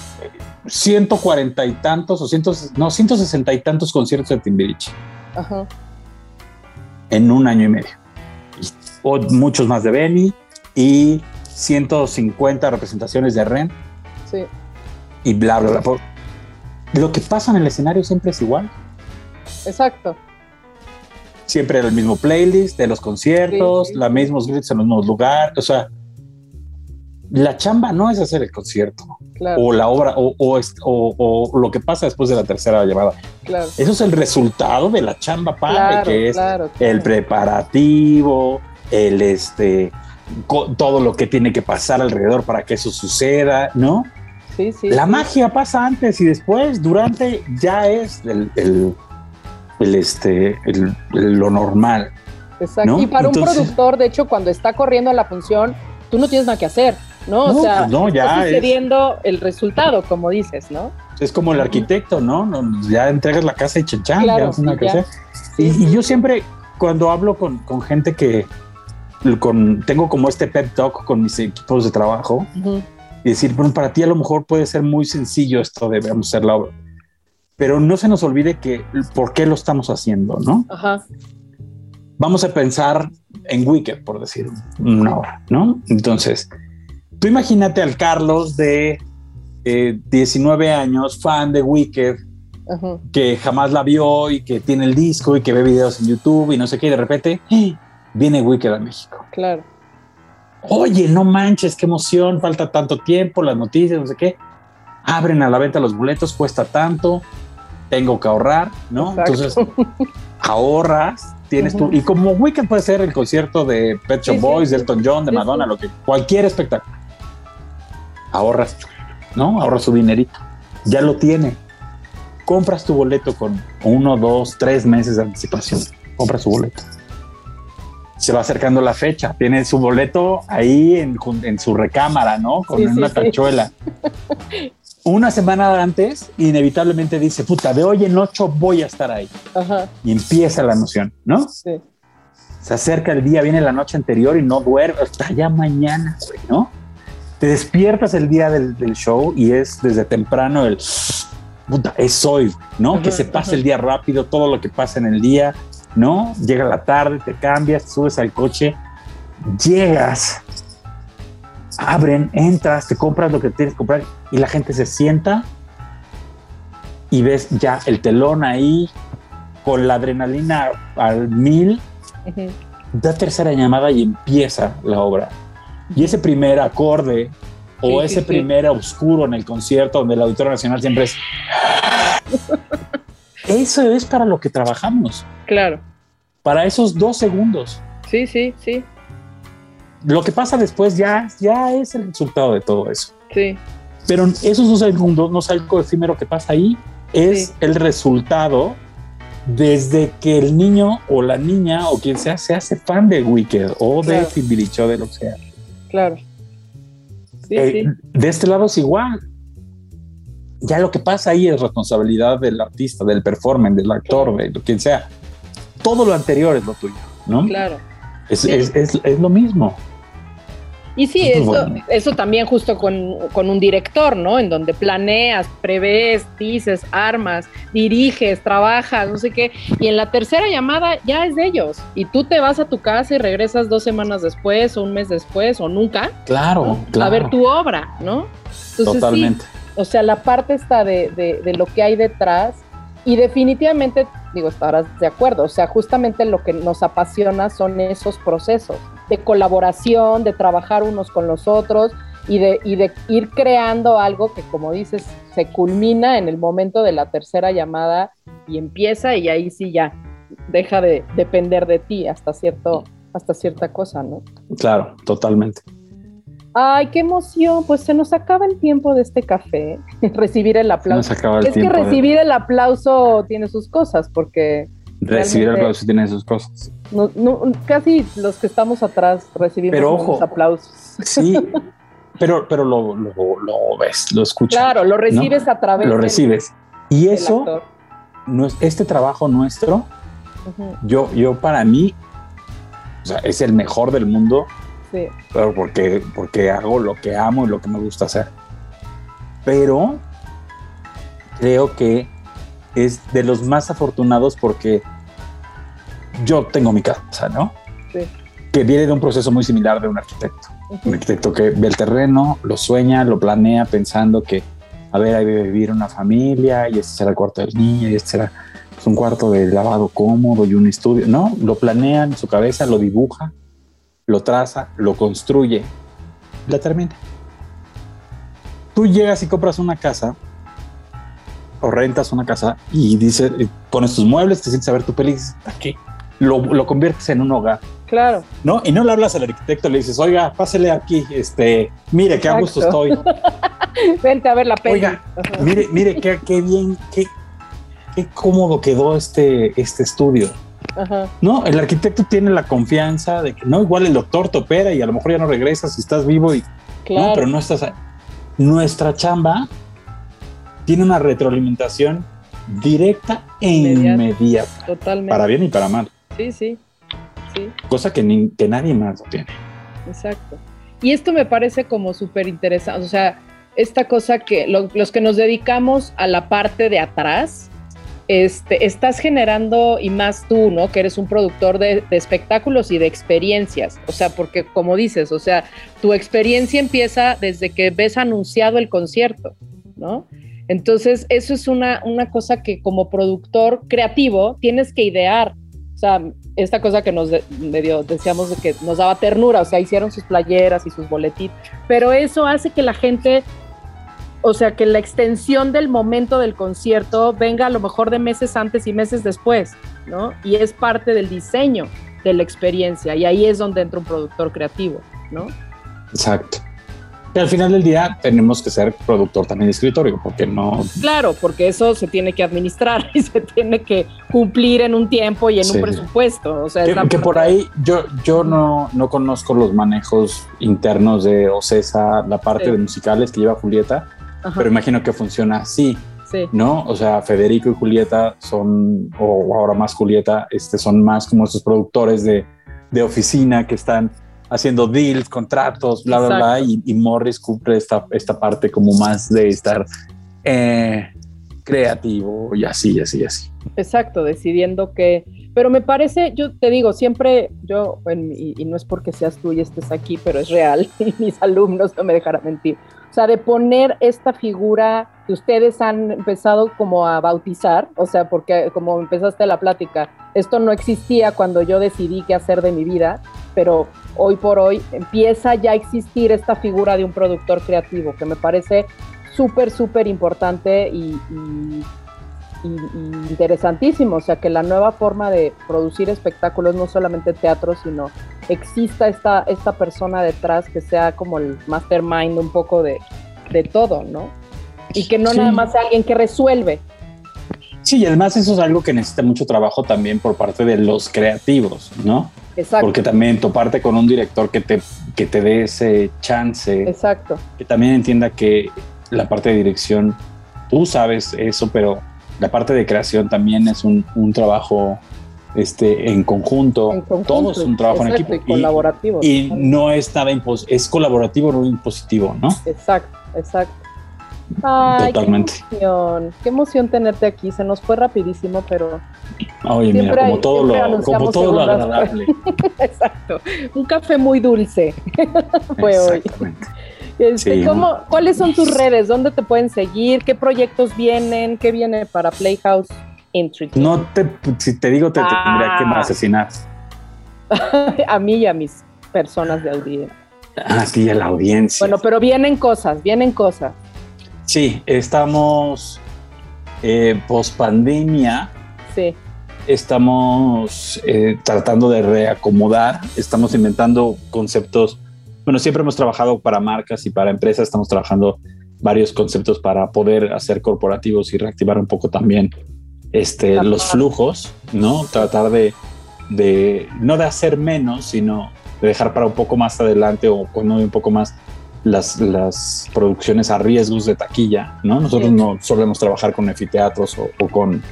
Speaker 4: 140 y tantos o cientos, no, 160 y tantos conciertos de Timbiriche.
Speaker 3: Ajá.
Speaker 4: en un año y medio. O muchos más de Benny y 150 representaciones de Ren
Speaker 3: Sí,
Speaker 4: y bla, bla, bla. Lo que pasa en el escenario siempre es igual.
Speaker 3: Exacto.
Speaker 4: Siempre el mismo playlist de los conciertos,
Speaker 3: Sí, sí.
Speaker 4: los mismos gritos en los mismos lugares. O sea, la chamba no es hacer el concierto
Speaker 3: Claro,
Speaker 4: o la obra o, o es- o- o lo que pasa después de la tercera llamada.
Speaker 3: claro.
Speaker 4: Eso es el resultado de la chamba padre,
Speaker 3: Claro,
Speaker 4: que es el preparativo, el este, todo lo que tiene que pasar alrededor para que eso suceda, ¿no?
Speaker 3: Sí, sí.
Speaker 4: La
Speaker 3: sí.
Speaker 4: magia pasa antes y después, durante ya es el, el- el, este, el- lo normal.
Speaker 3: Exacto.
Speaker 4: ¿no?
Speaker 3: Y para un productor, de hecho, cuando está corriendo la función, tú no tienes nada que hacer, ¿no?
Speaker 4: No,
Speaker 3: o sea,
Speaker 4: pues no, ya
Speaker 3: está
Speaker 4: es-
Speaker 3: sucediendo el resultado, como dices, ¿no?
Speaker 4: Es como el arquitecto, ¿no? No, Ya entregas la casa y chanchan,
Speaker 3: Claro,
Speaker 4: ya tienes nada que. Y, y yo siempre, cuando hablo con, con gente que con, tengo como este pep talk con mis equipos de trabajo, y decir, bueno, para ti a lo mejor puede ser muy sencillo esto de vamos a hacer la obra, pero no se nos olvide que por qué lo estamos haciendo, ¿no?
Speaker 3: Ajá.
Speaker 4: Vamos a pensar en Wicked, por decir una obra, ¿no? Entonces, tú imagínate al Carlos de eh, 19 años, fan de Wicked,
Speaker 3: Ajá.
Speaker 4: que jamás la vio y que tiene el disco y que ve videos en YouTube y no sé qué, y de repente ¡eh! viene Wicked a México.
Speaker 3: Claro.
Speaker 4: Oye, no manches, qué emoción, falta tanto tiempo, las noticias, no sé qué. Abren a la venta los boletos, cuesta tanto, tengo que ahorrar, ¿no?
Speaker 3: Exacto.
Speaker 4: Entonces, ahorras, tienes
Speaker 3: Ujú.
Speaker 4: tu... Y como Weekend puede ser el concierto de Pet Shop
Speaker 3: Sí,
Speaker 4: Boys,
Speaker 3: sí.
Speaker 4: Elton John, de
Speaker 3: Sí,
Speaker 4: Madonna, lo que... Cualquier espectáculo. Ahorras, ¿no? Ahorras su dinerito. Ya lo tiene. Compras tu boleto con uno, dos, tres meses de anticipación. Compras su boleto se va acercando la fecha. Tiene su boleto ahí en, en su recámara, ¿no? Con una
Speaker 3: sí.
Speaker 4: tachuela. Una semana antes, inevitablemente dice, puta, de hoy en ocho voy a estar ahí.
Speaker 3: Ajá.
Speaker 4: Y empieza la emoción, ¿no?
Speaker 3: Sí.
Speaker 4: Se acerca el día, viene la noche anterior y no duerme, hasta ya mañana, güey, ¿no? Te despiertas el día del, del show y es desde temprano el, puta, es hoy, ¿no?
Speaker 3: Ajá,
Speaker 4: que se pase
Speaker 3: ajá.
Speaker 4: el día rápido, todo lo que pasa en el día, ¿no? Llega la tarde, te cambias, subes al coche, llegas, abren, entras, te compras lo que tienes que comprar y la gente se sienta y ves ya el telón ahí con la adrenalina al mil da tercera llamada y empieza la obra. Y ese primer acorde o
Speaker 3: Sí,
Speaker 4: ese
Speaker 3: sí.
Speaker 4: primer oscuro en el concierto donde el Auditorio Nacional siempre es... Eso es para lo que trabajamos,
Speaker 3: Claro.
Speaker 4: para esos dos segundos.
Speaker 3: Sí, sí, sí,
Speaker 4: Lo que pasa después ya, ya es el resultado de todo eso.
Speaker 3: sí.
Speaker 4: Pero esos dos segundos no es algo efímero que pasa ahí, es
Speaker 3: Sí.
Speaker 4: el resultado desde que el niño o la niña o quien sea se hace fan de Wicked o de
Speaker 3: Claro.
Speaker 4: Timbiriche o de lo que sea.
Speaker 3: Claro. Sí,
Speaker 4: Eh,
Speaker 3: sí.
Speaker 4: De este lado es igual. Ya lo que pasa ahí es responsabilidad del artista, del performance, del actor, de quien sea. Todo lo anterior es lo tuyo, ¿no?
Speaker 3: Claro.
Speaker 4: Es,
Speaker 3: Sí.
Speaker 4: es- es- es lo mismo.
Speaker 3: Y sí, eso,
Speaker 4: bueno.
Speaker 3: eso también justo con, con un director, ¿no? En donde planeas, prevés, dices, armas, diriges, trabajas, no sé qué. Y en la tercera llamada ya es de ellos. Y tú te vas a tu casa y regresas dos semanas después o un mes después o nunca
Speaker 4: Claro,
Speaker 3: ¿no?
Speaker 4: claro.
Speaker 3: a ver tu obra, ¿no? Entonces, sí,
Speaker 4: Totalmente.
Speaker 3: o sea, la parte está de, de- de lo que hay detrás y definitivamente, digo, estarás de acuerdo, o sea, justamente lo que nos apasiona son esos procesos de colaboración, de trabajar unos con los otros y de, y de ir creando algo que, como dices, se culmina en el momento de la tercera llamada y empieza y ahí sí ya deja de depender de ti hasta, cierto, hasta cierta cosa, ¿no?
Speaker 4: Claro, totalmente.
Speaker 3: Ay, qué emoción. Pues se nos acaba el tiempo de este café. Recibir el
Speaker 4: Se
Speaker 3: aplauso.
Speaker 4: nos acaba el
Speaker 3: Es que
Speaker 4: de-
Speaker 3: recibir el aplauso tiene sus cosas, porque
Speaker 4: recibir el
Speaker 3: realmente-
Speaker 4: aplauso tiene sus cosas.
Speaker 3: no- no- casi los que estamos atrás recibimos
Speaker 4: Pero ojo.
Speaker 3: aplausos.
Speaker 4: Sí, pero, pero lo, lo, lo ves, lo escuchas.
Speaker 3: Claro, lo recibes a través
Speaker 4: Lo
Speaker 3: del-
Speaker 4: recibes. Y eso,
Speaker 3: actor.
Speaker 4: no es- este trabajo nuestro, yo, yo para mí, o sea, es el mejor del mundo,
Speaker 3: sí,
Speaker 4: pero porque, porque hago lo que amo y lo que me gusta hacer. Pero creo que es de los más afortunados porque yo tengo mi casa, ¿no?
Speaker 3: Sí.
Speaker 4: Que viene de un proceso muy similar de un arquitecto. Un arquitecto que ve el terreno, lo sueña, lo planea pensando que, a ver, ahí debe vivir una familia y este será el cuarto del niño y este será pues, un cuarto de lavado cómodo y un estudio. No, lo planea en su cabeza, lo dibuja, lo traza, lo construye, la termina. Tú llegas y compras una casa o rentas una casa y dices, pones tus muebles, te sientes a ver tu peli y dices, aquí. Lo, lo conviertes en un hogar.
Speaker 3: Claro,
Speaker 4: ¿no? Y no le hablas al arquitecto, le dices, oiga, pásele aquí, este, mire, qué a gusto estoy.
Speaker 3: vente a ver la peli.
Speaker 4: Oiga,
Speaker 3: Ajá.
Speaker 4: Mire, mire, qué, qué bien, qué, qué cómodo quedó este, este estudio.
Speaker 3: Ajá,
Speaker 4: No, el arquitecto tiene la confianza de que no, igual el doctor te opera y a lo mejor ya no regresas si estás vivo y
Speaker 3: claro.
Speaker 4: no, pero no estás. a- Nuestra chamba tiene una retroalimentación directa e
Speaker 3: Inmediata.
Speaker 4: inmediata,
Speaker 3: Totalmente.
Speaker 4: para bien y para mal,
Speaker 3: Sí, sí. Sí.
Speaker 4: cosa que, ni- que nadie más lo tiene.
Speaker 3: Exacto. Y esto me parece como súper interesante, o sea, esta cosa que lo- los que nos dedicamos a la parte de atrás, este, estás generando, y más tú, ¿no? Que eres un productor de, de espectáculos y de experiencias, o sea, porque como dices, o sea, tu experiencia empieza desde que ves anunciado el concierto, ¿no? Entonces, eso es una, una cosa que como productor creativo tienes que idear. Esta cosa que nos medio decíamos de que nos daba ternura, o sea, hicieron sus playeras y sus boletitos, pero eso hace que la gente, o sea, que la extensión del momento del concierto venga a lo mejor de meses antes y meses después, ¿no? Y es parte del diseño de la experiencia y ahí es donde entra un productor creativo, ¿no?
Speaker 4: Exacto. Y al final del día tenemos que ser productor también de escritorio, porque no.
Speaker 3: Claro, porque eso se tiene que administrar y se tiene que cumplir en un tiempo y en
Speaker 4: Sí.
Speaker 3: un presupuesto, o sea,
Speaker 4: Que, que por ahí yo, yo no, no conozco los manejos internos de Ocesa, la parte
Speaker 3: Sí.
Speaker 4: de musicales que lleva Julieta,
Speaker 3: Ajá,
Speaker 4: pero imagino que funciona así,
Speaker 3: sí,
Speaker 4: ¿no? O sea, Federico y Julieta son, o ahora más Julieta, este, son más como estos productores de, de oficina que están haciendo deals, contratos, bla, bla, bla, y, y Morris cumple esta, esta parte como más de estar eh, creativo y así, así, así.
Speaker 3: Exacto, decidiendo que, pero me parece, yo te digo, siempre, yo, y, y no es porque seas tú y estés aquí, pero es real, y mis alumnos no me dejarán mentir, o sea, de poner esta figura que ustedes han empezado como a bautizar, o sea, porque como empezaste la plática, esto no existía cuando yo decidí qué hacer de mi vida, pero hoy por hoy empieza ya a existir esta figura de un productor creativo, que me parece súper, súper importante y- y y, y interesantísimo, o sea, que la nueva forma de producir espectáculos, no solamente teatro, sino exista esta, esta persona detrás que sea como el mastermind un poco de, de todo, ¿no? Y que no
Speaker 4: Sí.
Speaker 3: nada más sea alguien que resuelve.
Speaker 4: Sí, y además eso es algo que necesita mucho trabajo también por parte de los creativos, ¿no?
Speaker 3: Exacto.
Speaker 4: Porque también toparte con un director que te, que te dé ese chance,
Speaker 3: Exacto.
Speaker 4: que también entienda que la parte de dirección, tú sabes eso, pero la parte de creación también es un, un trabajo este, en conjunto.
Speaker 3: En conjunto,
Speaker 4: Todo es un trabajo en equipo.
Speaker 3: Y colaborativo.
Speaker 4: y no es nada es colaborativo, no impositivo, ¿no?
Speaker 3: Exacto, exacto. Ay,
Speaker 4: Totalmente.
Speaker 3: Qué emoción, qué emoción tenerte aquí. Se nos fue rapidísimo, pero
Speaker 4: Oye, mira, como
Speaker 3: hay-
Speaker 4: todo lo,
Speaker 3: anunciamos
Speaker 4: como todo lo
Speaker 3: segundas
Speaker 4: agradable.
Speaker 3: exacto. Un café muy dulce fue hoy. Este,
Speaker 4: Sí.
Speaker 3: ¿cómo- ¿Cuáles son tus redes? ¿Dónde te pueden seguir? ¿Qué proyectos vienen? ¿Qué viene para Playhouse Entry?
Speaker 4: No te, si te digo, te tendría que
Speaker 3: Ah.
Speaker 4: asesinar.
Speaker 3: a mí y a mis personas de audiencia.
Speaker 4: Ah, sí, a la audiencia.
Speaker 3: Bueno, pero vienen cosas, vienen cosas.
Speaker 4: Sí, estamos eh, post pandemia,
Speaker 3: Sí,
Speaker 4: estamos eh, tratando de reacomodar, estamos inventando conceptos. Bueno, siempre hemos trabajado para marcas y para empresas, estamos trabajando varios conceptos para poder hacer corporativos y reactivar un poco también este,
Speaker 3: Ajá.
Speaker 4: los flujos, ¿no? Tratar de, de, no de hacer menos, sino de dejar para un poco más adelante o cuando un poco más las, las producciones a riesgos de taquilla, ¿no? Nosotros
Speaker 3: Sí.
Speaker 4: no solemos trabajar con anfiteatros o, o con,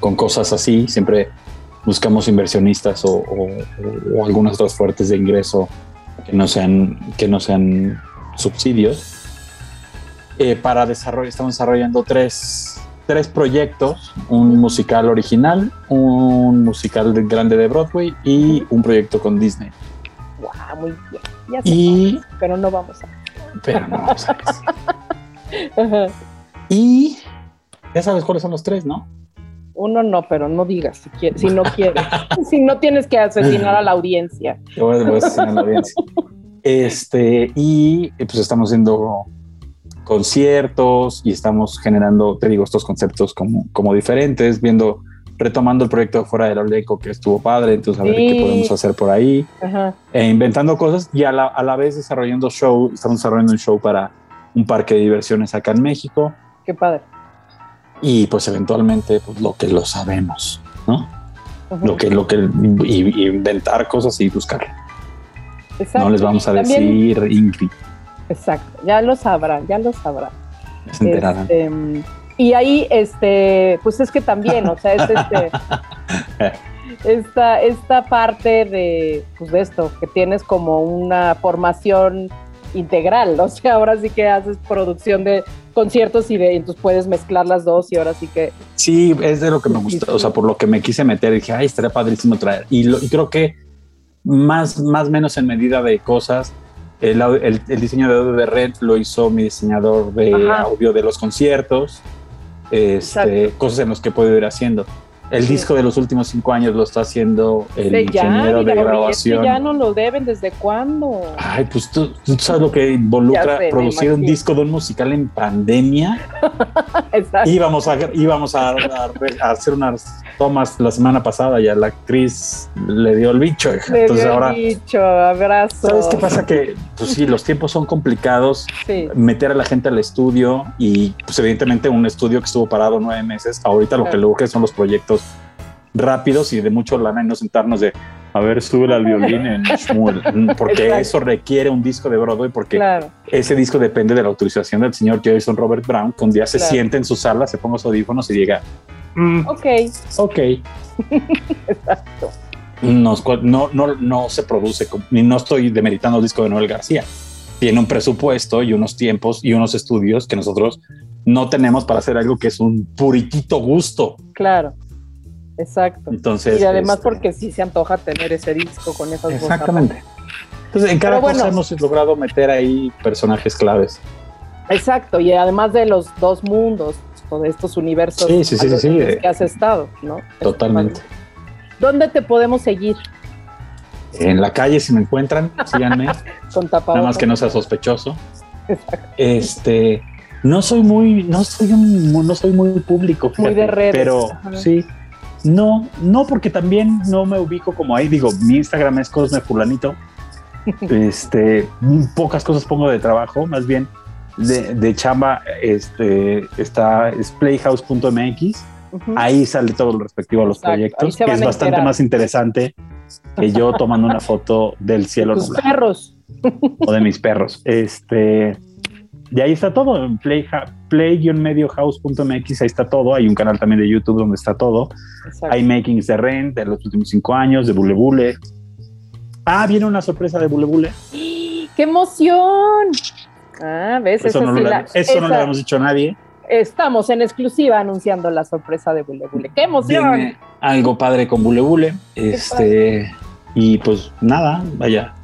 Speaker 4: con cosas así, siempre buscamos inversionistas o, o- o- o algunas otras fuertes de ingreso que no sean, que no sean subsidios. Eh, para desarrollo, estamos desarrollando tres, tres proyectos, un musical original, un musical de- grande de Broadway y un proyecto con Disney.
Speaker 3: wow, muy bien. Ya sé,
Speaker 4: Y,
Speaker 3: pero no vamos a.
Speaker 4: pero no, sabes.
Speaker 3: Ajá.
Speaker 4: Y ya sabes cuáles son los tres, ¿no?
Speaker 3: Uno no, pero no digas si, quieres, si no quieres. si no tienes que asesinar a la audiencia.
Speaker 4: Voy a, voy a asesinar a la audiencia. Este, y eh, pues estamos haciendo conciertos y estamos generando, te digo, estos conceptos como, como diferentes, viendo, retomando el proyecto de fuera del Oleco que estuvo padre, entonces a ver
Speaker 3: Sí.
Speaker 4: qué podemos hacer por ahí,
Speaker 3: Ajá.
Speaker 4: e inventando cosas y a la, a la vez desarrollando show, estamos desarrollando un show para un parque de diversiones acá en México
Speaker 3: Qué padre.
Speaker 4: y pues eventualmente pues, lo que lo sabemos, ¿no?
Speaker 3: Ajá.
Speaker 4: Lo que, lo que, y, y inventar cosas y buscar.
Speaker 3: Exacto.
Speaker 4: No les vamos a decir Ingrid,
Speaker 3: Exacto, ya lo sabrán, ya lo sabrán.
Speaker 4: ya se enterarán.
Speaker 3: Este, y ahí, este, pues es que también, o sea, es este, esta, esta parte de, pues de esto, que tienes como una formación integral, o sea, ahora sí que haces producción de conciertos y de, entonces puedes mezclar las dos y ahora sí que,
Speaker 4: Sí, es de lo que me gusta, o sea, por lo que me quise meter, dije, ay, estaría padrísimo traer. Y, lo- y creo que más, más menos en medida de cosas, el, el- el diseño de audio de Red lo hizo mi diseñador de
Speaker 3: Ajá.
Speaker 4: audio de los conciertos, este, cosas en las que puedo ir haciendo. El
Speaker 3: Sí.
Speaker 4: disco de los últimos cinco años lo está haciendo el
Speaker 3: de ya,
Speaker 4: ingeniero de grabación.
Speaker 3: ya no lo deben, ¿desde cuándo?
Speaker 4: Ay, pues tú, tú sabes lo que involucra
Speaker 3: sé,
Speaker 4: producir un disco de un musical en pandemia.
Speaker 3: Exacto.
Speaker 4: íbamos a, íbamos a, a- a hacer unas tomas la semana pasada y a la actriz le dio el bicho.
Speaker 3: Le
Speaker 4: Entonces
Speaker 3: dio el
Speaker 4: ahora,
Speaker 3: bicho, abrazo.
Speaker 4: ¿sabes qué pasa? Que, pues sí, los tiempos son complicados.
Speaker 3: Sí,
Speaker 4: Meter a la gente al estudio y, pues evidentemente, un estudio que estuvo parado nueve meses. Ahorita lo que le urge son los proyectos rápidos y de mucho lana y no sentarnos de, a ver, sube al violín en Shmuel, porque
Speaker 3: Exacto.
Speaker 4: eso requiere un disco de Broadway, porque
Speaker 3: claro.
Speaker 4: ese disco depende de la autorización del señor Jason Robert Brown, que un día se
Speaker 3: Claro.
Speaker 4: siente en su sala, se ponga sus audífonos y diga, "Mm,
Speaker 3: Ok,
Speaker 4: ok,
Speaker 3: exacto.
Speaker 4: Cu- no, no, no se produce, ni no estoy demeritando el disco de Noel García. Tiene un presupuesto y unos tiempos y unos estudios que nosotros no tenemos para hacer algo que es un puritito gusto.
Speaker 3: Claro, exacto.
Speaker 4: Entonces,
Speaker 3: y además
Speaker 4: este,
Speaker 3: porque sí se antoja tener ese disco con esas voces.
Speaker 4: Exactamente. Entonces, en cada
Speaker 3: bueno.
Speaker 4: cosa hemos logrado meter ahí personajes claves.
Speaker 3: Exacto, y además de los dos mundos, o de estos universos
Speaker 4: Sí, sí, eh.
Speaker 3: que has estado, ¿no?
Speaker 4: Totalmente.
Speaker 3: ¿Dónde te podemos seguir?
Speaker 4: En la calle, si me encuentran, síganme.
Speaker 3: Con tapabocas.
Speaker 4: Nada más que no sea sospechoso. Este, no soy muy, no soy un, no soy muy público,
Speaker 3: Muy de redes,
Speaker 4: pero
Speaker 3: ajá.
Speaker 4: sí. No, no, porque también no me ubico como ahí. Digo, mi Instagram es Cosme Fulanito. este, pocas cosas pongo de trabajo, más bien de, de chamba. Este está es playhouse.mx. Ahí sale todo lo respectivo a los
Speaker 3: Exacto,
Speaker 4: proyectos, que es bastante
Speaker 3: enterar.
Speaker 4: más interesante que yo tomando una foto del cielo
Speaker 3: Tus
Speaker 4: nublado
Speaker 3: perros.
Speaker 4: o de mis perros. Este, y ahí está todo, en play, play-mediohouse.mx, ahí está todo. Hay un canal también de YouTube donde está todo.
Speaker 3: Exacto.
Speaker 4: Hay makings de Ren de los últimos cinco años, de Bule Bule. Ah, viene una sorpresa de Bule Bule.
Speaker 3: ¡Qué emoción! Ah, ¿ves?
Speaker 4: Eso, no,
Speaker 3: sí
Speaker 4: lo,
Speaker 3: la-
Speaker 4: eso no le habíamos dicho a nadie.
Speaker 3: Estamos en exclusiva anunciando la sorpresa de Bule Bule. ¡Qué emoción!
Speaker 4: Viene algo padre con Bule Bule. Este, y pues nada, vaya.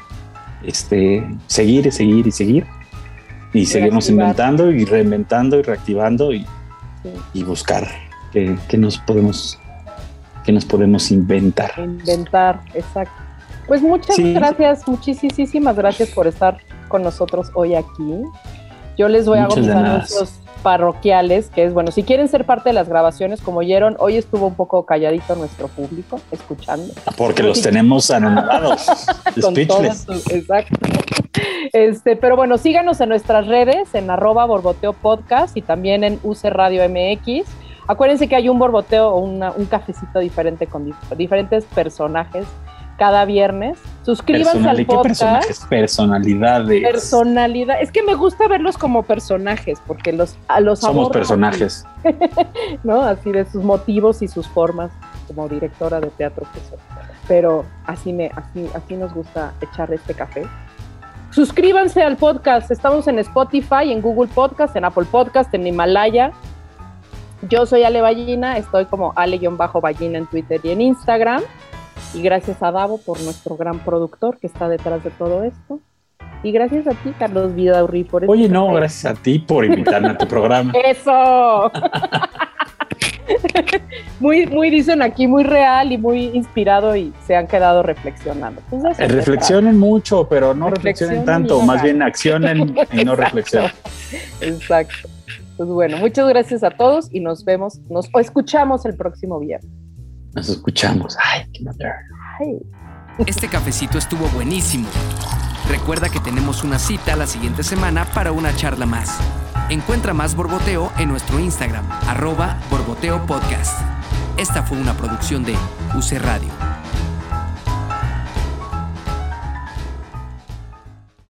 Speaker 4: Este, seguir, seguir y seguir. Y
Speaker 3: Reactivar.
Speaker 4: inventando y reinventando y reactivando y,
Speaker 3: Sí.
Speaker 4: y buscar qué, qué nos podemos qué nos podemos inventar.
Speaker 3: Inventar, exacto. Pues muchas
Speaker 4: Sí.
Speaker 3: gracias, muchísimas gracias por estar con nosotros hoy aquí. Yo les voy a
Speaker 4: Muchas
Speaker 3: mis anuncios parroquiales, que es bueno, si quieren ser parte de las grabaciones, como oyeron, hoy estuvo un poco calladito nuestro público, escuchando.
Speaker 4: Porque los tenemos anonadados. Speechless.
Speaker 3: sus- exacto. Este, pero bueno, síganos en nuestras redes, en arroba borboteo podcast y también en UC Radio MX. Acuérdense que hay un borboteo o un cafecito diferente con dif- diferentes personajes cada viernes. Suscríbanse al
Speaker 4: ¿Qué
Speaker 3: podcast.
Speaker 4: personajes? Personalidades.
Speaker 3: Personalidad. Es que me gusta verlos como personajes, porque los, a los
Speaker 4: Somos personajes.
Speaker 3: ¿no? Así de sus motivos y sus formas como directora de teatro que soy. Pero así, me, así, así nos gusta echar este café. Suscríbanse al podcast. Estamos en Spotify, en Google Podcast, en Apple Podcast, en Himalaya. Yo soy Ale Ballina, estoy como Ale-Ballina en Twitter y en Instagram. Y gracias a Davo por nuestro gran productor que está detrás de todo esto. Y gracias a ti, Carlos Vidaurri, por
Speaker 4: Oye,
Speaker 3: este
Speaker 4: no,
Speaker 3: café.
Speaker 4: gracias a ti por invitarme a tu programa.
Speaker 3: ¡Eso! muy, muy, dicen aquí, muy real y muy inspirado y se han quedado reflexionando. Pues
Speaker 4: Reflexionen mucho, pero no
Speaker 3: Reflexionen
Speaker 4: reflexionen tanto, más bien accionen y no reflexionen.
Speaker 3: Exacto. Pues bueno, muchas gracias a todos y nos vemos, nos o escuchamos el próximo viernes.
Speaker 4: Nos escuchamos. Ay, qué.
Speaker 3: Ay.
Speaker 2: Este cafecito estuvo buenísimo. Recuerda que tenemos una cita la siguiente semana para una charla más. Encuentra más Borboteo en nuestro Instagram, arroba Borboteo Podcast. Esta fue una producción de UC Radio.